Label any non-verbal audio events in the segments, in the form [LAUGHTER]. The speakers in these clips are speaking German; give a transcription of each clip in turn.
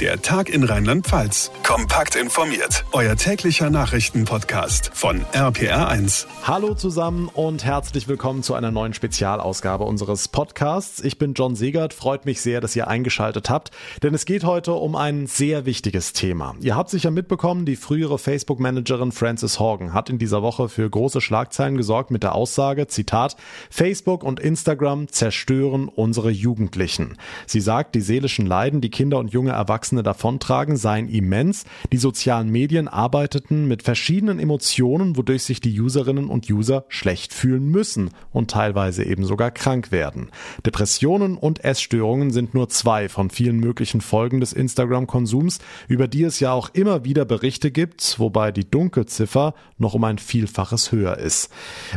Der Tag in Rheinland-Pfalz. Kompakt informiert. Euer täglicher Nachrichtenpodcast von RPR1. Hallo zusammen und herzlich willkommen zu einer neuen Spezialausgabe unseres Podcasts. Ich bin John Segert. Freut mich sehr, dass ihr eingeschaltet habt, denn es geht heute um ein sehr wichtiges Thema. Ihr habt sicher mitbekommen, die frühere Facebook-Managerin Frances Horgan hat in dieser Woche für große Schlagzeilen gesorgt mit der Aussage, Zitat, Facebook und Instagram zerstören unsere Jugendlichen. Sie sagt, die seelischen Leiden, die Kinder und junge Erwachsene Erwachsene davontragen, seien immens. Die sozialen Medien arbeiteten mit verschiedenen Emotionen, wodurch sich die Userinnen und User schlecht fühlen müssen und teilweise eben sogar krank werden. Depressionen und Essstörungen sind nur zwei von vielen möglichen Folgen des Instagram-Konsums, über die es ja auch immer wieder Berichte gibt, wobei die Dunkelziffer noch um ein Vielfaches höher ist.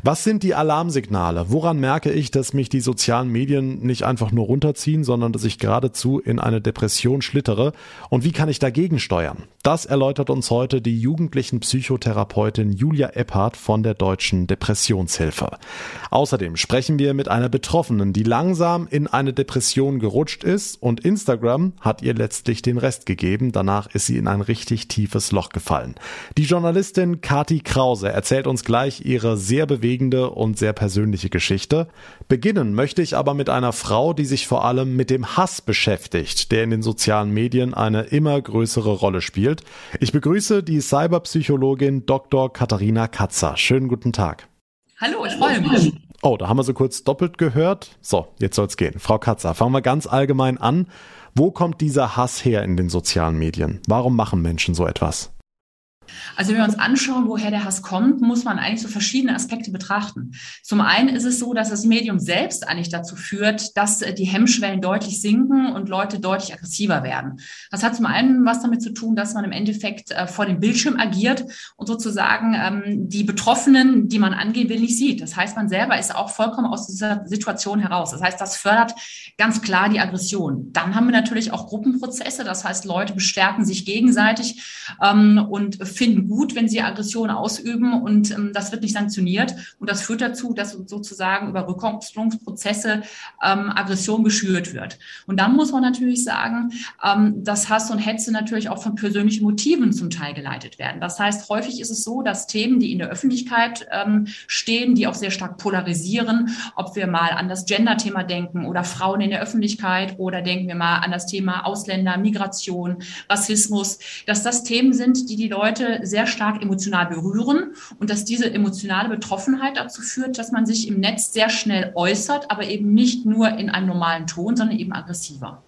Was sind die Alarmsignale? Woran merke ich, dass mich die sozialen Medien nicht einfach nur runterziehen, sondern dass ich geradezu in eine Depression schlittere? Und wie kann ich dagegen steuern? Das erläutert uns heute die jugendlichen Psychotherapeutin Julia Epphardt von der Deutschen Depressionshilfe. Außerdem sprechen wir mit einer Betroffenen, die langsam in eine Depression gerutscht ist und Instagram hat ihr letztlich den Rest gegeben. Danach ist sie in ein richtig tiefes Loch gefallen. Die Journalistin Kati Krause erzählt uns gleich ihre sehr bewegende und sehr persönliche Geschichte. Beginnen möchte ich aber mit einer Frau, die sich vor allem mit dem Hass beschäftigt, der in den sozialen Medien Medien eine immer größere Rolle spielt. Ich begrüße die Cyberpsychologin Dr. Katharina Katzer. Schönen guten Tag. Hallo, ich freue mich. Oh, da haben wir so kurz doppelt gehört. So, jetzt soll's gehen. Frau Katzer, fangen wir ganz allgemein an. Wo kommt dieser Hass her in den sozialen Medien? Warum machen Menschen so etwas? Also wenn wir uns anschauen, woher der Hass kommt, muss man eigentlich so verschiedene Aspekte betrachten. Zum einen ist es so, dass das Medium selbst eigentlich dazu führt, dass äh, die Hemmschwellen deutlich sinken und Leute deutlich aggressiver werden. Das hat zum einen was damit zu tun, dass man im Endeffekt äh, vor dem Bildschirm agiert und sozusagen ähm, die Betroffenen, die man angehen will, nicht sieht. Das heißt, man selber ist auch vollkommen aus dieser Situation heraus. Das heißt, das fördert ganz klar die Aggression. Dann haben wir natürlich auch Gruppenprozesse. Das heißt, Leute bestärken sich gegenseitig ähm, und finden gut, wenn sie Aggression ausüben und ähm, das wird nicht sanktioniert. Und das führt dazu, dass sozusagen über Rückkopplungsprozesse ähm, Aggression geschürt wird. Und dann muss man natürlich sagen, ähm, dass Hass und Hetze natürlich auch von persönlichen Motiven zum Teil geleitet werden. Das heißt, häufig ist es so, dass Themen, die in der Öffentlichkeit ähm, stehen, die auch sehr stark polarisieren, ob wir mal an das Gender-Thema denken oder Frauen in der Öffentlichkeit oder denken wir mal an das Thema Ausländer, Migration, Rassismus, dass das Themen sind, die die Leute sehr stark emotional berühren und dass diese emotionale Betroffenheit dazu führt, dass man sich im Netz sehr schnell äußert, aber eben nicht nur in einem normalen Ton, sondern eben aggressiver.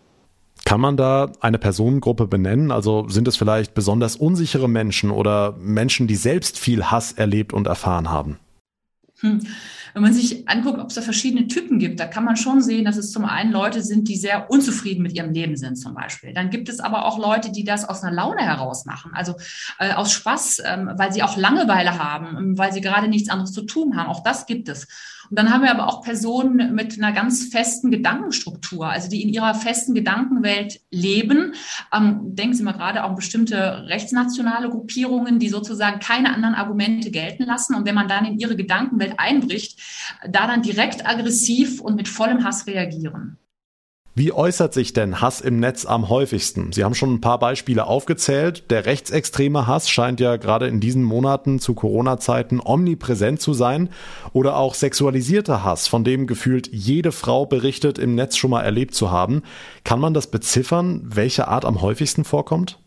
Kann man da eine Personengruppe benennen? Also sind es vielleicht besonders unsichere Menschen oder Menschen, die selbst viel Hass erlebt und erfahren haben? Hm. Wenn man sich anguckt, ob es da verschiedene Typen gibt, da kann man schon sehen, dass es zum einen Leute sind, die sehr unzufrieden mit ihrem Leben sind, zum Beispiel. Dann gibt es aber auch Leute, die das aus einer Laune heraus machen, also äh, aus Spaß, ähm, weil sie auch Langeweile haben, ähm, weil sie gerade nichts anderes zu tun haben. Auch das gibt es. Und dann haben wir aber auch Personen mit einer ganz festen Gedankenstruktur, also die in ihrer festen Gedankenwelt leben. Ähm, denken Sie mal gerade auch bestimmte rechtsnationale Gruppierungen, die sozusagen keine anderen Argumente gelten lassen. Und wenn man dann in ihre Gedankenwelt einbricht, da dann direkt aggressiv und mit vollem Hass reagieren. Wie äußert sich denn Hass im Netz am häufigsten? Sie haben schon ein paar Beispiele aufgezählt. Der rechtsextreme Hass scheint ja gerade in diesen Monaten zu Corona-Zeiten omnipräsent zu sein. Oder auch sexualisierter Hass, von dem gefühlt jede Frau berichtet, im Netz schon mal erlebt zu haben. Kann man das beziffern, welche Art am häufigsten vorkommt?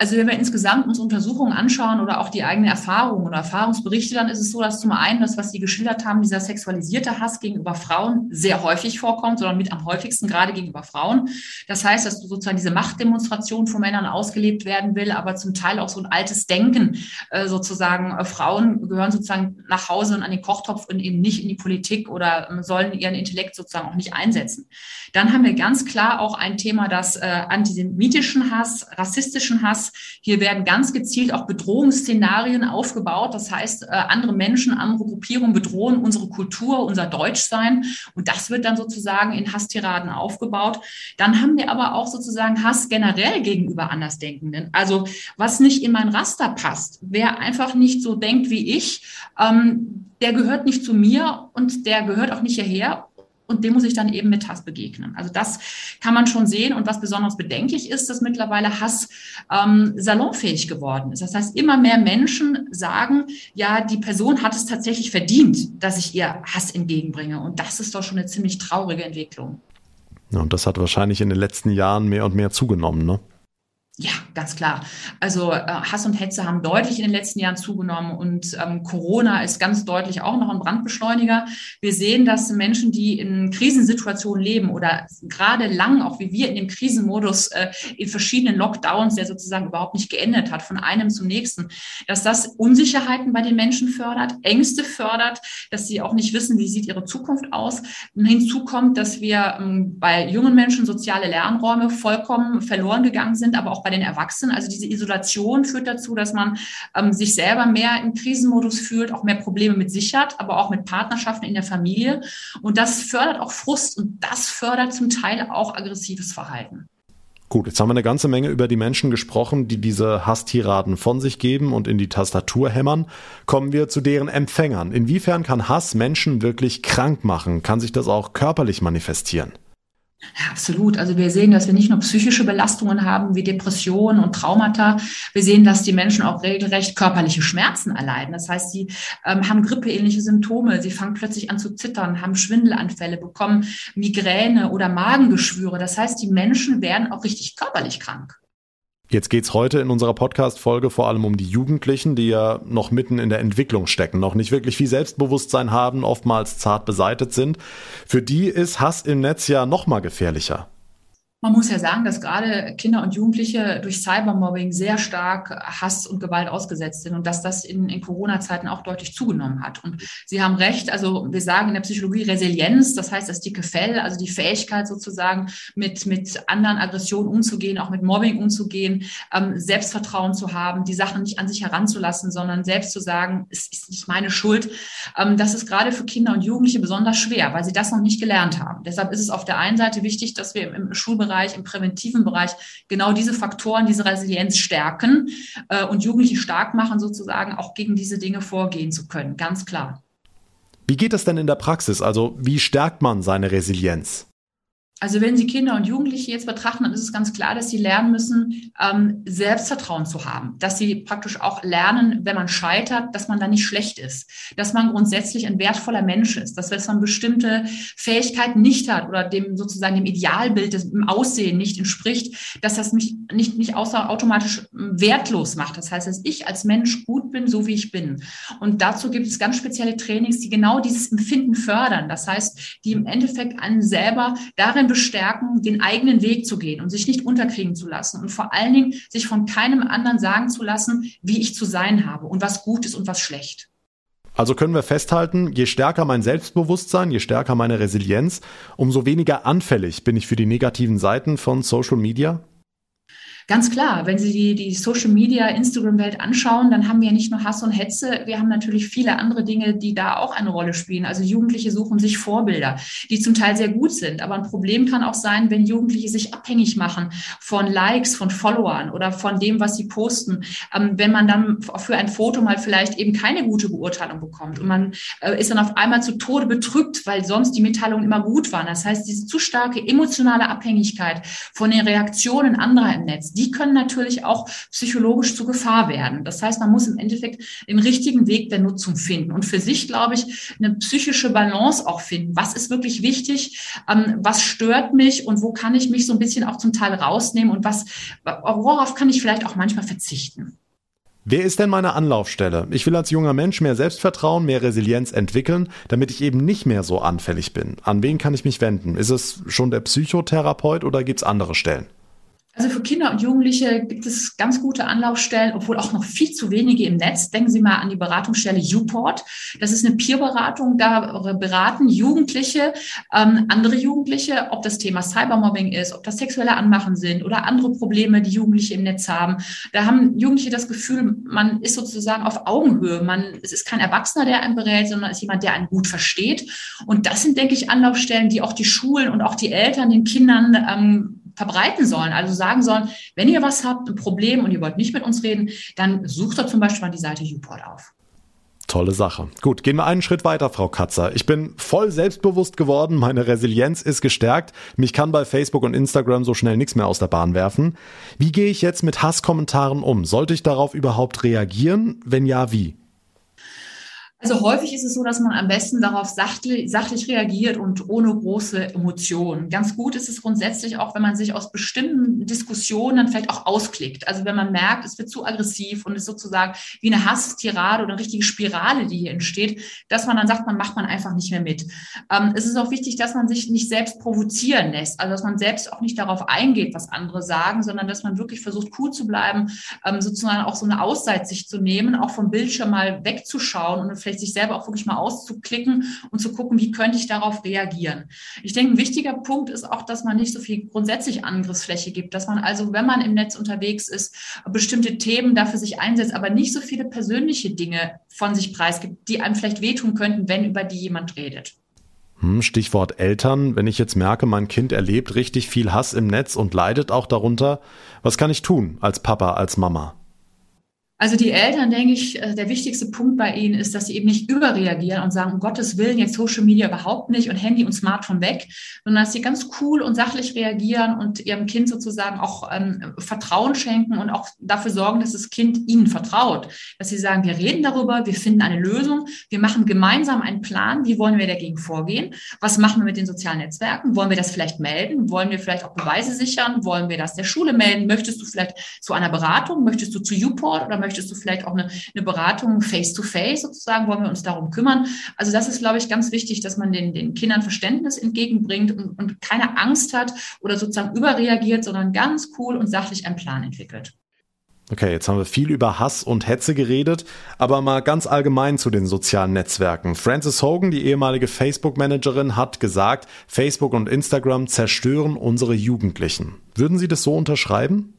Also wenn wir insgesamt uns Untersuchungen anschauen oder auch die eigenen Erfahrungen oder Erfahrungsberichte, dann ist es so, dass zum einen das, was Sie geschildert haben, dieser sexualisierte Hass gegenüber Frauen sehr häufig vorkommt, sondern mit am häufigsten gerade gegenüber Frauen. Das heißt, dass sozusagen diese Machtdemonstration von Männern ausgelebt werden will, aber zum Teil auch so ein altes Denken äh, sozusagen. Äh, Frauen gehören sozusagen nach Hause und an den Kochtopf und eben nicht in die Politik oder ähm, sollen ihren Intellekt sozusagen auch nicht einsetzen. Dann haben wir ganz klar auch ein Thema, das äh, antisemitischen Hass, rassistischen Hass, hier werden ganz gezielt auch Bedrohungsszenarien aufgebaut. Das heißt, äh, andere Menschen, andere Gruppierungen bedrohen unsere Kultur, unser Deutschsein. Und das wird dann sozusagen in Hasstiraden aufgebaut. Dann haben wir aber auch sozusagen Hass generell gegenüber Andersdenkenden. Also was nicht in mein Raster passt, wer einfach nicht so denkt wie ich, ähm, der gehört nicht zu mir und der gehört auch nicht hierher und dem muss ich dann eben mit Hass begegnen. Also das kann man schon sehen. Und was besonders bedenklich ist, dass mittlerweile Hass ähm, salonfähig geworden ist. Das heißt, immer mehr Menschen sagen, ja, die Person hat es tatsächlich verdient, dass ich ihr Hass entgegenbringe. Und das ist doch schon eine ziemlich traurige Entwicklung. Ja, und das hat wahrscheinlich in den letzten Jahren mehr und mehr zugenommen, ne? Ja, ganz klar. Also äh, Hass und Hetze haben deutlich in den letzten Jahren zugenommen und ähm, Corona ist ganz deutlich auch noch ein Brandbeschleuniger. Wir sehen, dass Menschen, die in Krisensituationen leben oder gerade lang, auch wie wir in dem Krisenmodus äh, in verschiedenen Lockdowns, der sozusagen überhaupt nicht geendet hat, von einem zum nächsten, dass das Unsicherheiten bei den Menschen fördert, Ängste fördert, dass sie auch nicht wissen, wie sieht ihre Zukunft aus. Hinzu kommt, dass wir ähm, bei jungen Menschen soziale Lernräume vollkommen verloren gegangen sind, aber auch bei den Erwachsenen. Also diese Isolation führt dazu, dass man ähm, sich selber mehr im Krisenmodus fühlt, auch mehr Probleme mit sich hat, aber auch mit Partnerschaften in der Familie. Und das fördert auch Frust und das fördert zum Teil auch aggressives Verhalten. Gut, jetzt haben wir eine ganze Menge über die Menschen gesprochen, die diese Hasstiraden von sich geben und in die Tastatur hämmern. Kommen wir zu deren Empfängern. Inwiefern kann Hass Menschen wirklich krank machen? Kann sich das auch körperlich manifestieren? Ja, absolut. Also wir sehen, dass wir nicht nur psychische Belastungen haben wie Depressionen und Traumata. Wir sehen, dass die Menschen auch regelrecht körperliche Schmerzen erleiden. Das heißt, sie ähm, haben grippeähnliche Symptome. Sie fangen plötzlich an zu zittern, haben Schwindelanfälle, bekommen Migräne oder Magengeschwüre. Das heißt, die Menschen werden auch richtig körperlich krank. Jetzt geht's heute in unserer Podcast-Folge vor allem um die Jugendlichen, die ja noch mitten in der Entwicklung stecken, noch nicht wirklich viel Selbstbewusstsein haben, oftmals zart beseitet sind. Für die ist Hass im Netz ja noch mal gefährlicher. Man muss ja sagen, dass gerade Kinder und Jugendliche durch Cybermobbing sehr stark Hass und Gewalt ausgesetzt sind und dass das in, in Corona-Zeiten auch deutlich zugenommen hat. Und Sie haben recht, also wir sagen in der Psychologie Resilienz, das heißt das dicke Fell, also die Fähigkeit sozusagen mit, mit anderen Aggressionen umzugehen, auch mit Mobbing umzugehen, ähm, Selbstvertrauen zu haben, die Sachen nicht an sich heranzulassen, sondern selbst zu sagen, es ist nicht meine Schuld. Ähm, das ist gerade für Kinder und Jugendliche besonders schwer, weil sie das noch nicht gelernt haben. Deshalb ist es auf der einen Seite wichtig, dass wir im, im Schulbereich Bereich, im präventiven Bereich genau diese Faktoren, diese Resilienz stärken äh, und Jugendliche stark machen, sozusagen auch gegen diese Dinge vorgehen zu können. Ganz klar. Wie geht es denn in der Praxis? Also wie stärkt man seine Resilienz? Also wenn Sie Kinder und Jugendliche jetzt betrachten, dann ist es ganz klar, dass sie lernen müssen, ähm, Selbstvertrauen zu haben, dass sie praktisch auch lernen, wenn man scheitert, dass man da nicht schlecht ist, dass man grundsätzlich ein wertvoller Mensch ist, dass wenn man bestimmte Fähigkeiten nicht hat oder dem sozusagen dem Idealbild des, im Aussehen nicht entspricht, dass das mich nicht, nicht außer automatisch ähm, wertlos macht. Das heißt, dass ich als Mensch gut bin, so wie ich bin. Und dazu gibt es ganz spezielle Trainings, die genau dieses Empfinden fördern. Das heißt, die im Endeffekt einen selber darin bestärken, den eigenen Weg zu gehen und sich nicht unterkriegen zu lassen und vor allen Dingen sich von keinem anderen sagen zu lassen, wie ich zu sein habe und was gut ist und was schlecht. Also können wir festhalten, je stärker mein Selbstbewusstsein, je stärker meine Resilienz, umso weniger anfällig bin ich für die negativen Seiten von Social Media? Ganz klar, wenn Sie die, die Social Media, Instagram-Welt anschauen, dann haben wir nicht nur Hass und Hetze, wir haben natürlich viele andere Dinge, die da auch eine Rolle spielen. Also Jugendliche suchen sich Vorbilder, die zum Teil sehr gut sind. Aber ein Problem kann auch sein, wenn Jugendliche sich abhängig machen von Likes, von Followern oder von dem, was sie posten. Ähm, wenn man dann für ein Foto mal vielleicht eben keine gute Beurteilung bekommt und man äh, ist dann auf einmal zu Tode betrübt, weil sonst die Mitteilungen immer gut waren. Das heißt, diese zu starke emotionale Abhängigkeit von den Reaktionen anderer im Netz, die können natürlich auch psychologisch zu Gefahr werden. Das heißt, man muss im Endeffekt den richtigen Weg der Nutzung finden und für sich, glaube ich, eine psychische Balance auch finden. Was ist wirklich wichtig? Ähm, was stört mich und wo kann ich mich so ein bisschen auch zum Teil rausnehmen und was, worauf kann ich vielleicht auch manchmal verzichten? Wer ist denn meine Anlaufstelle? Ich will als junger Mensch mehr Selbstvertrauen, mehr Resilienz entwickeln, damit ich eben nicht mehr so anfällig bin. An wen kann ich mich wenden? Ist es schon der Psychotherapeut oder gibt es andere Stellen? Also für Kinder und Jugendliche gibt es ganz gute Anlaufstellen, obwohl auch noch viel zu wenige im Netz. Denken Sie mal an die Beratungsstelle Uport. Das ist eine Peerberatung. Da beraten Jugendliche, ähm, andere Jugendliche, ob das Thema Cybermobbing ist, ob das sexuelle Anmachen sind oder andere Probleme, die Jugendliche im Netz haben. Da haben Jugendliche das Gefühl, man ist sozusagen auf Augenhöhe. Man, es ist kein Erwachsener, der einen berät, sondern es ist jemand, der einen gut versteht. Und das sind, denke ich, Anlaufstellen, die auch die Schulen und auch die Eltern den Kindern ähm, verbreiten sollen. Also sagen sollen, wenn ihr was habt, ein Problem und ihr wollt nicht mit uns reden, dann sucht doch zum Beispiel mal die Seite Uport auf. Tolle Sache. Gut, gehen wir einen Schritt weiter, Frau Katzer. Ich bin voll selbstbewusst geworden, meine Resilienz ist gestärkt. Mich kann bei Facebook und Instagram so schnell nichts mehr aus der Bahn werfen. Wie gehe ich jetzt mit Hasskommentaren um? Sollte ich darauf überhaupt reagieren? Wenn ja, wie? Also häufig ist es so, dass man am besten darauf sachlich, sachlich reagiert und ohne große Emotionen. Ganz gut ist es grundsätzlich auch, wenn man sich aus bestimmten Diskussionen dann vielleicht auch ausklickt. Also wenn man merkt, es wird zu aggressiv und es sozusagen wie eine Hasstirade oder eine richtige Spirale, die hier entsteht, dass man dann sagt, man macht man einfach nicht mehr mit. Ähm, es ist auch wichtig, dass man sich nicht selbst provozieren lässt, also dass man selbst auch nicht darauf eingeht, was andere sagen, sondern dass man wirklich versucht, cool zu bleiben, ähm, sozusagen auch so eine Auszeit sich zu nehmen, auch vom Bildschirm mal wegzuschauen und vielleicht sich selber auch wirklich mal auszuklicken und zu gucken, wie könnte ich darauf reagieren. Ich denke, ein wichtiger Punkt ist auch, dass man nicht so viel grundsätzlich Angriffsfläche gibt, dass man also, wenn man im Netz unterwegs ist, bestimmte Themen dafür sich einsetzt, aber nicht so viele persönliche Dinge von sich preisgibt, die einem vielleicht wehtun könnten, wenn über die jemand redet. Hm, Stichwort Eltern. Wenn ich jetzt merke, mein Kind erlebt richtig viel Hass im Netz und leidet auch darunter, was kann ich tun als Papa, als Mama? Also die Eltern, denke ich, äh, der wichtigste Punkt bei ihnen ist, dass sie eben nicht überreagieren und sagen, um Gottes Willen, jetzt Social Media überhaupt nicht und Handy und Smartphone weg, sondern dass sie ganz cool und sachlich reagieren und ihrem Kind sozusagen auch ähm, Vertrauen schenken und auch dafür sorgen, dass das Kind ihnen vertraut. Dass sie sagen, wir reden darüber, wir finden eine Lösung, wir machen gemeinsam einen Plan, wie wollen wir dagegen vorgehen, was machen wir mit den sozialen Netzwerken, wollen wir das vielleicht melden, wollen wir vielleicht auch Beweise sichern, wollen wir das der Schule melden, möchtest du vielleicht zu einer Beratung, möchtest du zu Uport oder möchtest du vielleicht auch eine, eine Beratung face-to-face -face sozusagen, wollen wir uns darum kümmern. Also das ist, glaube ich, ganz wichtig, dass man den, den Kindern Verständnis entgegenbringt und, und keine Angst hat oder sozusagen überreagiert, sondern ganz cool und sachlich einen Plan entwickelt. Okay, jetzt haben wir viel über Hass und Hetze geredet, aber mal ganz allgemein zu den sozialen Netzwerken. Frances Hogan, die ehemalige Facebook-Managerin, hat gesagt, Facebook und Instagram zerstören unsere Jugendlichen. Würden Sie das so unterschreiben?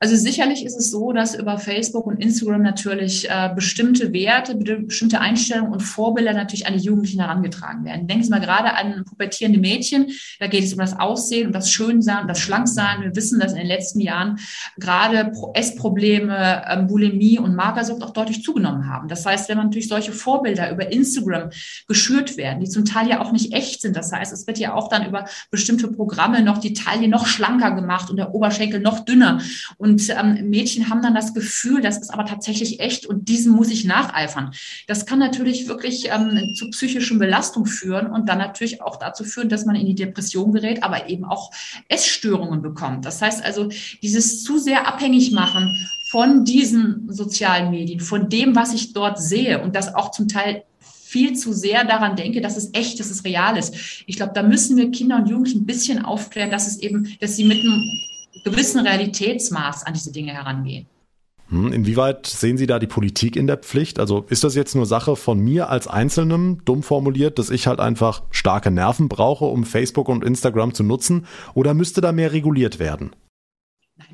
Also sicherlich ist es so, dass über Facebook und Instagram natürlich äh, bestimmte Werte, bestimmte Einstellungen und Vorbilder natürlich an die Jugendlichen herangetragen werden. Denken Sie mal gerade an pubertierende Mädchen. Da geht es um das Aussehen, um das Schönsein, um das Schlanksein. Wir wissen, dass in den letzten Jahren gerade Essprobleme, ähm, Bulimie und Magersucht auch deutlich zugenommen haben. Das heißt, wenn man durch solche Vorbilder über Instagram geschürt werden, die zum Teil ja auch nicht echt sind. Das heißt, es wird ja auch dann über bestimmte Programme noch die Taille noch schlanker gemacht und der Oberschenkel noch dünner. Und und ähm, Mädchen haben dann das Gefühl, das ist aber tatsächlich echt und diesem muss ich nacheifern. Das kann natürlich wirklich ähm, zu psychischen Belastungen führen und dann natürlich auch dazu führen, dass man in die Depression gerät, aber eben auch Essstörungen bekommt. Das heißt also, dieses zu sehr abhängig machen von diesen sozialen Medien, von dem, was ich dort sehe und das auch zum Teil viel zu sehr daran denke, dass es echt, dass es real ist. Ich glaube, da müssen wir Kinder und Jugendlichen ein bisschen aufklären, dass es eben, dass sie mit einem gewissen Realitätsmaß an diese Dinge herangehen. Hm, inwieweit sehen Sie da die Politik in der Pflicht? Also ist das jetzt nur Sache von mir als Einzelnem, dumm formuliert, dass ich halt einfach starke Nerven brauche, um Facebook und Instagram zu nutzen? Oder müsste da mehr reguliert werden?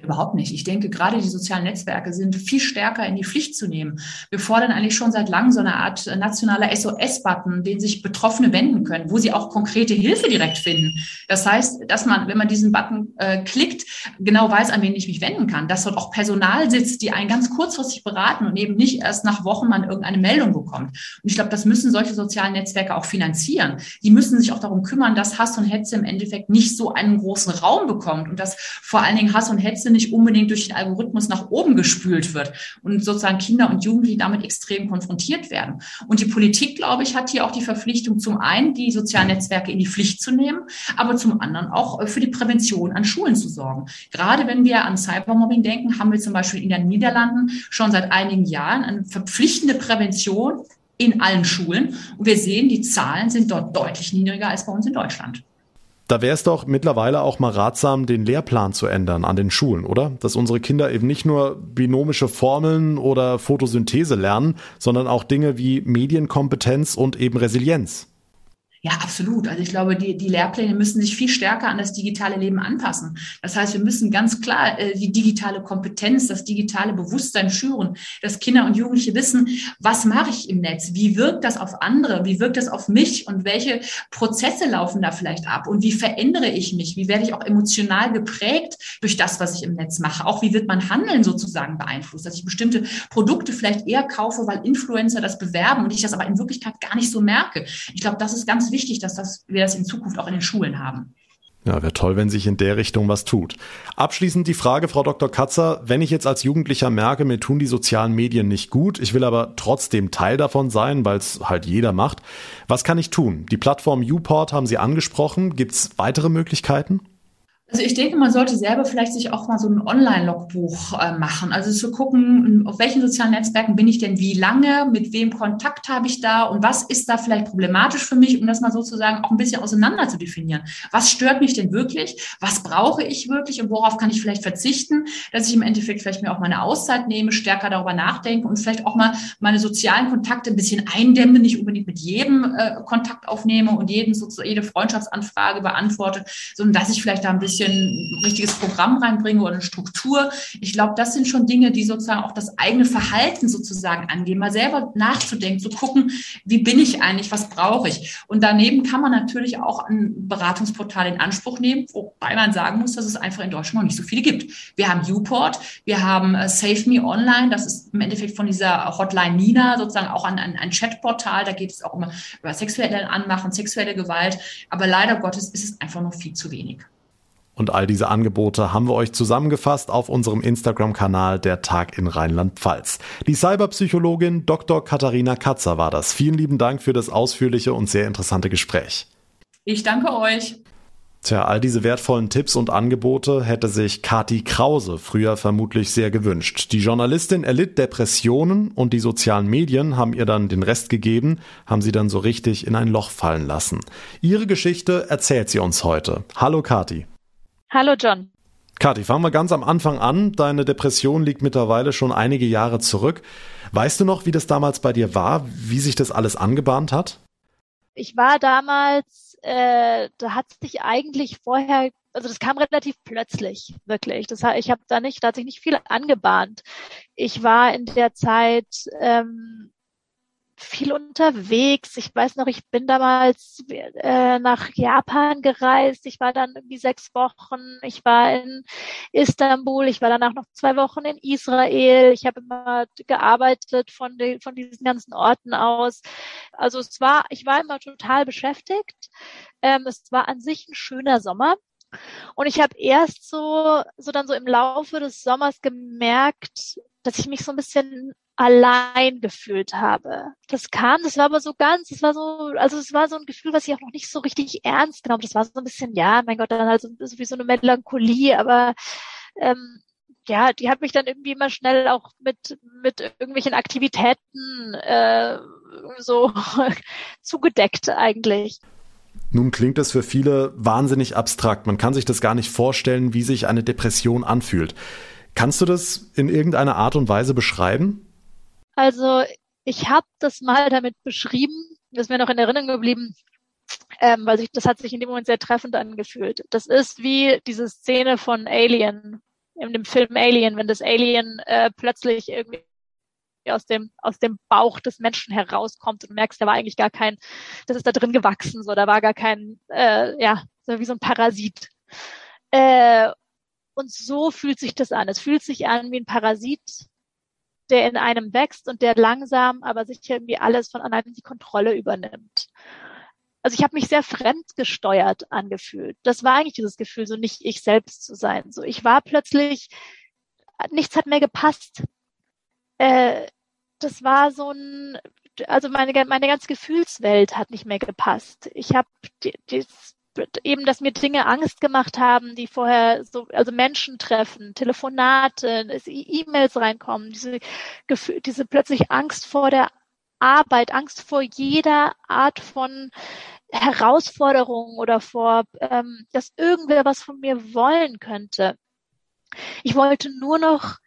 Überhaupt nicht. Ich denke, gerade die sozialen Netzwerke sind viel stärker in die Pflicht zu nehmen. Wir fordern eigentlich schon seit langem so eine Art nationaler SOS-Button, den sich Betroffene wenden können, wo sie auch konkrete Hilfe direkt finden. Das heißt, dass man, wenn man diesen Button äh, klickt, genau weiß, an wen ich mich wenden kann. Dass dort auch Personal sitzt, die einen ganz kurzfristig beraten und eben nicht erst nach Wochen man irgendeine Meldung bekommt. Und ich glaube, das müssen solche sozialen Netzwerke auch finanzieren. Die müssen sich auch darum kümmern, dass Hass und Hetze im Endeffekt nicht so einen großen Raum bekommt und dass vor allen Dingen Hass und Hetze nicht unbedingt durch den Algorithmus nach oben gespült wird und sozusagen Kinder und Jugendliche damit extrem konfrontiert werden. Und die Politik, glaube ich, hat hier auch die Verpflichtung, zum einen die sozialen Netzwerke in die Pflicht zu nehmen, aber zum anderen auch für die Prävention an Schulen zu sorgen. Gerade wenn wir an Cybermobbing denken, haben wir zum Beispiel in den Niederlanden schon seit einigen Jahren eine verpflichtende Prävention in allen Schulen. Und wir sehen, die Zahlen sind dort deutlich niedriger als bei uns in Deutschland. Da wäre es doch mittlerweile auch mal ratsam, den Lehrplan zu ändern an den Schulen, oder? Dass unsere Kinder eben nicht nur binomische Formeln oder Photosynthese lernen, sondern auch Dinge wie Medienkompetenz und eben Resilienz. Ja, absolut. Also ich glaube, die, die Lehrpläne müssen sich viel stärker an das digitale Leben anpassen. Das heißt, wir müssen ganz klar äh, die digitale Kompetenz, das digitale Bewusstsein schüren, dass Kinder und Jugendliche wissen, was mache ich im Netz? Wie wirkt das auf andere? Wie wirkt das auf mich? Und welche Prozesse laufen da vielleicht ab? Und wie verändere ich mich? Wie werde ich auch emotional geprägt durch das, was ich im Netz mache? Auch wie wird mein Handeln sozusagen beeinflusst? Dass ich bestimmte Produkte vielleicht eher kaufe, weil Influencer das bewerben und ich das aber in Wirklichkeit gar nicht so merke. Ich glaube, das ist ganz wichtig, dass das, wir das in Zukunft auch in den Schulen haben. Ja, wäre toll, wenn sich in der Richtung was tut. Abschließend die Frage, Frau Dr. Katzer, wenn ich jetzt als Jugendlicher merke, mir tun die sozialen Medien nicht gut, ich will aber trotzdem Teil davon sein, weil es halt jeder macht, was kann ich tun? Die Plattform Uport haben Sie angesprochen. Gibt es weitere Möglichkeiten? Also ich denke, man sollte selber vielleicht sich auch mal so ein Online-Logbuch äh, machen. Also zu gucken, auf welchen sozialen Netzwerken bin ich denn wie lange, mit wem Kontakt habe ich da und was ist da vielleicht problematisch für mich, um das mal sozusagen auch ein bisschen auseinander zu definieren. Was stört mich denn wirklich? Was brauche ich wirklich und worauf kann ich vielleicht verzichten, dass ich im Endeffekt vielleicht mir auch meine Auszeit nehme, stärker darüber nachdenke und vielleicht auch mal meine sozialen Kontakte ein bisschen eindämme, nicht unbedingt mit jedem äh, Kontakt aufnehme und jeden, jede Freundschaftsanfrage beantworte, sondern dass ich vielleicht da ein bisschen bisschen ein richtiges Programm reinbringe oder eine Struktur. Ich glaube, das sind schon Dinge, die sozusagen auch das eigene Verhalten sozusagen angehen, mal selber nachzudenken, zu gucken, wie bin ich eigentlich, was brauche ich. Und daneben kann man natürlich auch ein Beratungsportal in Anspruch nehmen, wobei man sagen muss, dass es einfach in Deutschland noch nicht so viele gibt. Wir haben Uport, wir haben äh, Save Me Online, das ist im Endeffekt von dieser Hotline Nina sozusagen auch an, an ein Chatportal, da geht es auch immer über sexuelle Anmachen, sexuelle Gewalt, aber leider Gottes ist es einfach noch viel zu wenig. Und all diese Angebote haben wir euch zusammengefasst auf unserem Instagram-Kanal Der Tag in Rheinland-Pfalz. Die Cyberpsychologin Dr. Katharina Katzer war das. Vielen lieben Dank für das ausführliche und sehr interessante Gespräch. Ich danke euch. Tja, all diese wertvollen Tipps und Angebote hätte sich Kati Krause früher vermutlich sehr gewünscht. Die Journalistin erlitt Depressionen und die sozialen Medien haben ihr dann den Rest gegeben, haben sie dann so richtig in ein Loch fallen lassen. Ihre Geschichte erzählt sie uns heute. Hallo Kati. Hallo John. Kathi, fangen wir ganz am Anfang an. Deine Depression liegt mittlerweile schon einige Jahre zurück. Weißt du noch, wie das damals bei dir war, wie sich das alles angebahnt hat? Ich war damals, äh, da hat sich eigentlich vorher, also das kam relativ plötzlich, wirklich. Das, ich habe da nicht, da hat sich nicht viel angebahnt. Ich war in der Zeit ähm, viel unterwegs. Ich weiß noch, ich bin damals äh, nach Japan gereist. Ich war dann irgendwie sechs Wochen. Ich war in Istanbul. Ich war danach noch zwei Wochen in Israel. Ich habe immer gearbeitet von, den, von diesen ganzen Orten aus. Also es war, ich war immer total beschäftigt. Ähm, es war an sich ein schöner Sommer. Und ich habe erst so, so dann so im Laufe des Sommers gemerkt, dass ich mich so ein bisschen allein gefühlt habe. Das kam, das war aber so ganz, das war so, also es war so ein Gefühl, was ich auch noch nicht so richtig ernst genommen. Das war so ein bisschen, ja, mein Gott, dann halt so, so wie so eine Melancholie, aber ähm, ja, die hat mich dann irgendwie immer schnell auch mit mit irgendwelchen Aktivitäten äh, so [LAUGHS] zugedeckt eigentlich. Nun klingt es für viele wahnsinnig abstrakt. Man kann sich das gar nicht vorstellen, wie sich eine Depression anfühlt. Kannst du das in irgendeiner Art und Weise beschreiben? Also ich habe das mal damit beschrieben, das ist mir noch in Erinnerung geblieben, ähm, weil sich, das hat sich in dem Moment sehr treffend angefühlt. Das ist wie diese Szene von Alien, in dem Film Alien, wenn das Alien äh, plötzlich irgendwie aus dem, aus dem Bauch des Menschen herauskommt und merkst, da war eigentlich gar kein, das ist da drin gewachsen, so, da war gar kein, äh, ja, so wie so ein Parasit. Äh, und so fühlt sich das an. Es fühlt sich an wie ein Parasit, der in einem wächst und der langsam, aber sicher irgendwie alles von einem die Kontrolle übernimmt. Also ich habe mich sehr fremdgesteuert angefühlt. Das war eigentlich dieses Gefühl, so nicht ich selbst zu sein. So ich war plötzlich, nichts hat mehr gepasst. Äh, das war so ein, also meine, meine ganze Gefühlswelt hat nicht mehr gepasst. Ich habe eben, dass mir Dinge Angst gemacht haben, die vorher so, also Menschen treffen, Telefonate, E-Mails reinkommen, diese diese plötzlich Angst vor der Arbeit, Angst vor jeder Art von Herausforderung oder vor, ähm, dass irgendwer was von mir wollen könnte. Ich wollte nur noch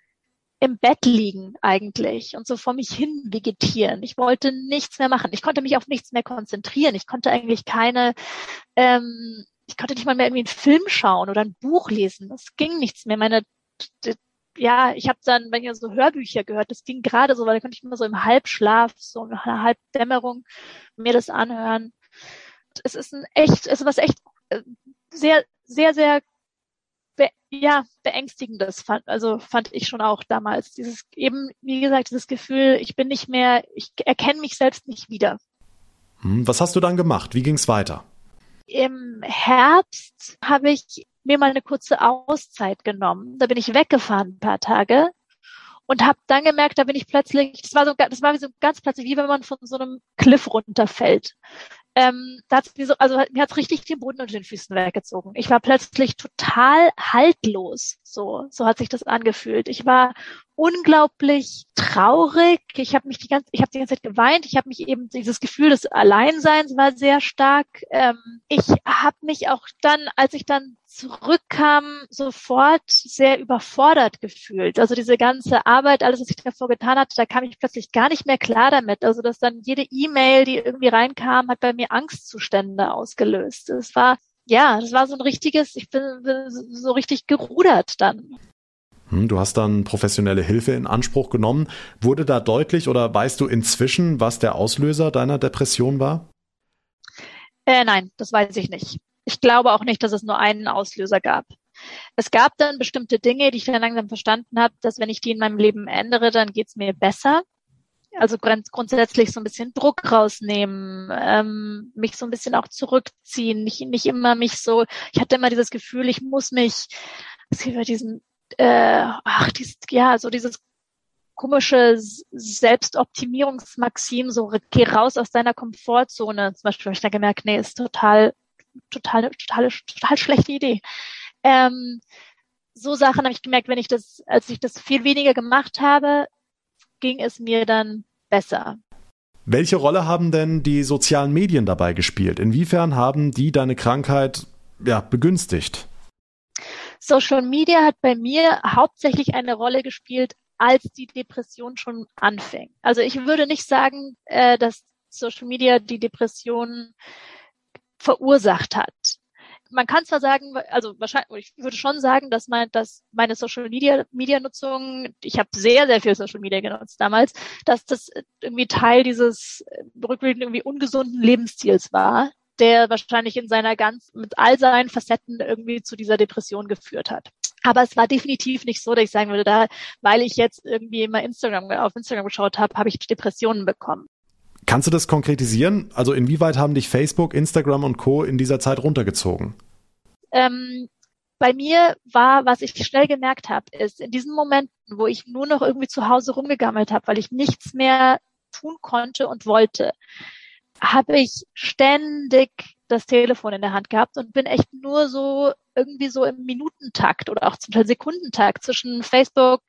im Bett liegen eigentlich und so vor mich hin vegetieren. Ich wollte nichts mehr machen. Ich konnte mich auf nichts mehr konzentrieren. Ich konnte eigentlich keine, ähm, ich konnte nicht mal mehr irgendwie einen Film schauen oder ein Buch lesen. Es ging nichts mehr. Meine, ja, ich habe dann, wenn ihr so Hörbücher gehört, das ging gerade so, weil da konnte ich immer so im Halbschlaf, so in einer Halbdämmerung mir das anhören. Es ist ein echt, es ist was echt äh, sehr, sehr, sehr ja, beängstigendes fand, also fand ich schon auch damals. Dieses eben, wie gesagt, dieses Gefühl, ich bin nicht mehr, ich erkenne mich selbst nicht wieder. Hm, was hast du dann gemacht? Wie ging es weiter? Im Herbst habe ich mir mal eine kurze Auszeit genommen. Da bin ich weggefahren ein paar Tage und habe dann gemerkt, da bin ich plötzlich, das war so, das war wie so ganz plötzlich, wie wenn man von so einem Cliff runterfällt ähm, da hat's mir so, also mir hat's richtig den Boden unter den Füßen weggezogen. Ich war plötzlich total haltlos. So, so hat sich das angefühlt. Ich war unglaublich traurig. Ich habe mich die ganze, ich habe die ganze Zeit geweint. Ich habe mich eben dieses Gefühl des Alleinseins war sehr stark. Ähm, ich habe mich auch dann, als ich dann zurückkam, sofort sehr überfordert gefühlt. Also diese ganze Arbeit, alles, was ich davor getan hatte, da kam ich plötzlich gar nicht mehr klar damit. Also dass dann jede E-Mail, die irgendwie reinkam, hat bei mir Angstzustände ausgelöst. Es war ja, das war so ein richtiges, ich bin, bin so richtig gerudert dann. Hm, du hast dann professionelle Hilfe in Anspruch genommen. Wurde da deutlich oder weißt du inzwischen, was der Auslöser deiner Depression war? Äh, nein, das weiß ich nicht. Ich glaube auch nicht, dass es nur einen Auslöser gab. Es gab dann bestimmte Dinge, die ich dann langsam verstanden habe, dass wenn ich die in meinem Leben ändere, dann geht's mir besser. Also grundsätzlich so ein bisschen Druck rausnehmen, ähm, mich so ein bisschen auch zurückziehen, nicht, nicht immer mich so, ich hatte immer dieses Gefühl, ich muss mich, es gibt diesen äh, ach, dies, ja, so dieses komische Selbstoptimierungsmaxim, so geh raus aus deiner Komfortzone. Zum Beispiel habe ich da gemerkt, nee, ist total, total, total, total schlechte Idee. Ähm, so Sachen habe ich gemerkt, wenn ich das, als ich das viel weniger gemacht habe, ging es mir dann besser. Welche Rolle haben denn die sozialen Medien dabei gespielt? Inwiefern haben die deine Krankheit ja, begünstigt? Social Media hat bei mir hauptsächlich eine Rolle gespielt, als die Depression schon anfing. Also ich würde nicht sagen, äh, dass Social Media die Depression verursacht hat. Man kann zwar sagen, also wahrscheinlich, ich würde schon sagen, dass mein, dass meine Social Media, Media Nutzung, ich habe sehr, sehr viel Social Media genutzt damals, dass das irgendwie Teil dieses rückwirkend irgendwie ungesunden Lebensstils war, der wahrscheinlich in seiner ganz, mit all seinen Facetten irgendwie zu dieser Depression geführt hat. Aber es war definitiv nicht so, dass ich sagen würde, da, weil ich jetzt irgendwie mal Instagram, auf Instagram geschaut habe, habe ich Depressionen bekommen. Kannst du das konkretisieren? Also inwieweit haben dich Facebook, Instagram und Co. in dieser Zeit runtergezogen? Ähm, bei mir war, was ich schnell gemerkt habe, ist in diesen Momenten, wo ich nur noch irgendwie zu Hause rumgegammelt habe, weil ich nichts mehr tun konnte und wollte, habe ich ständig das Telefon in der Hand gehabt und bin echt nur so irgendwie so im Minutentakt oder auch zum Teil Sekundentakt zwischen Facebook,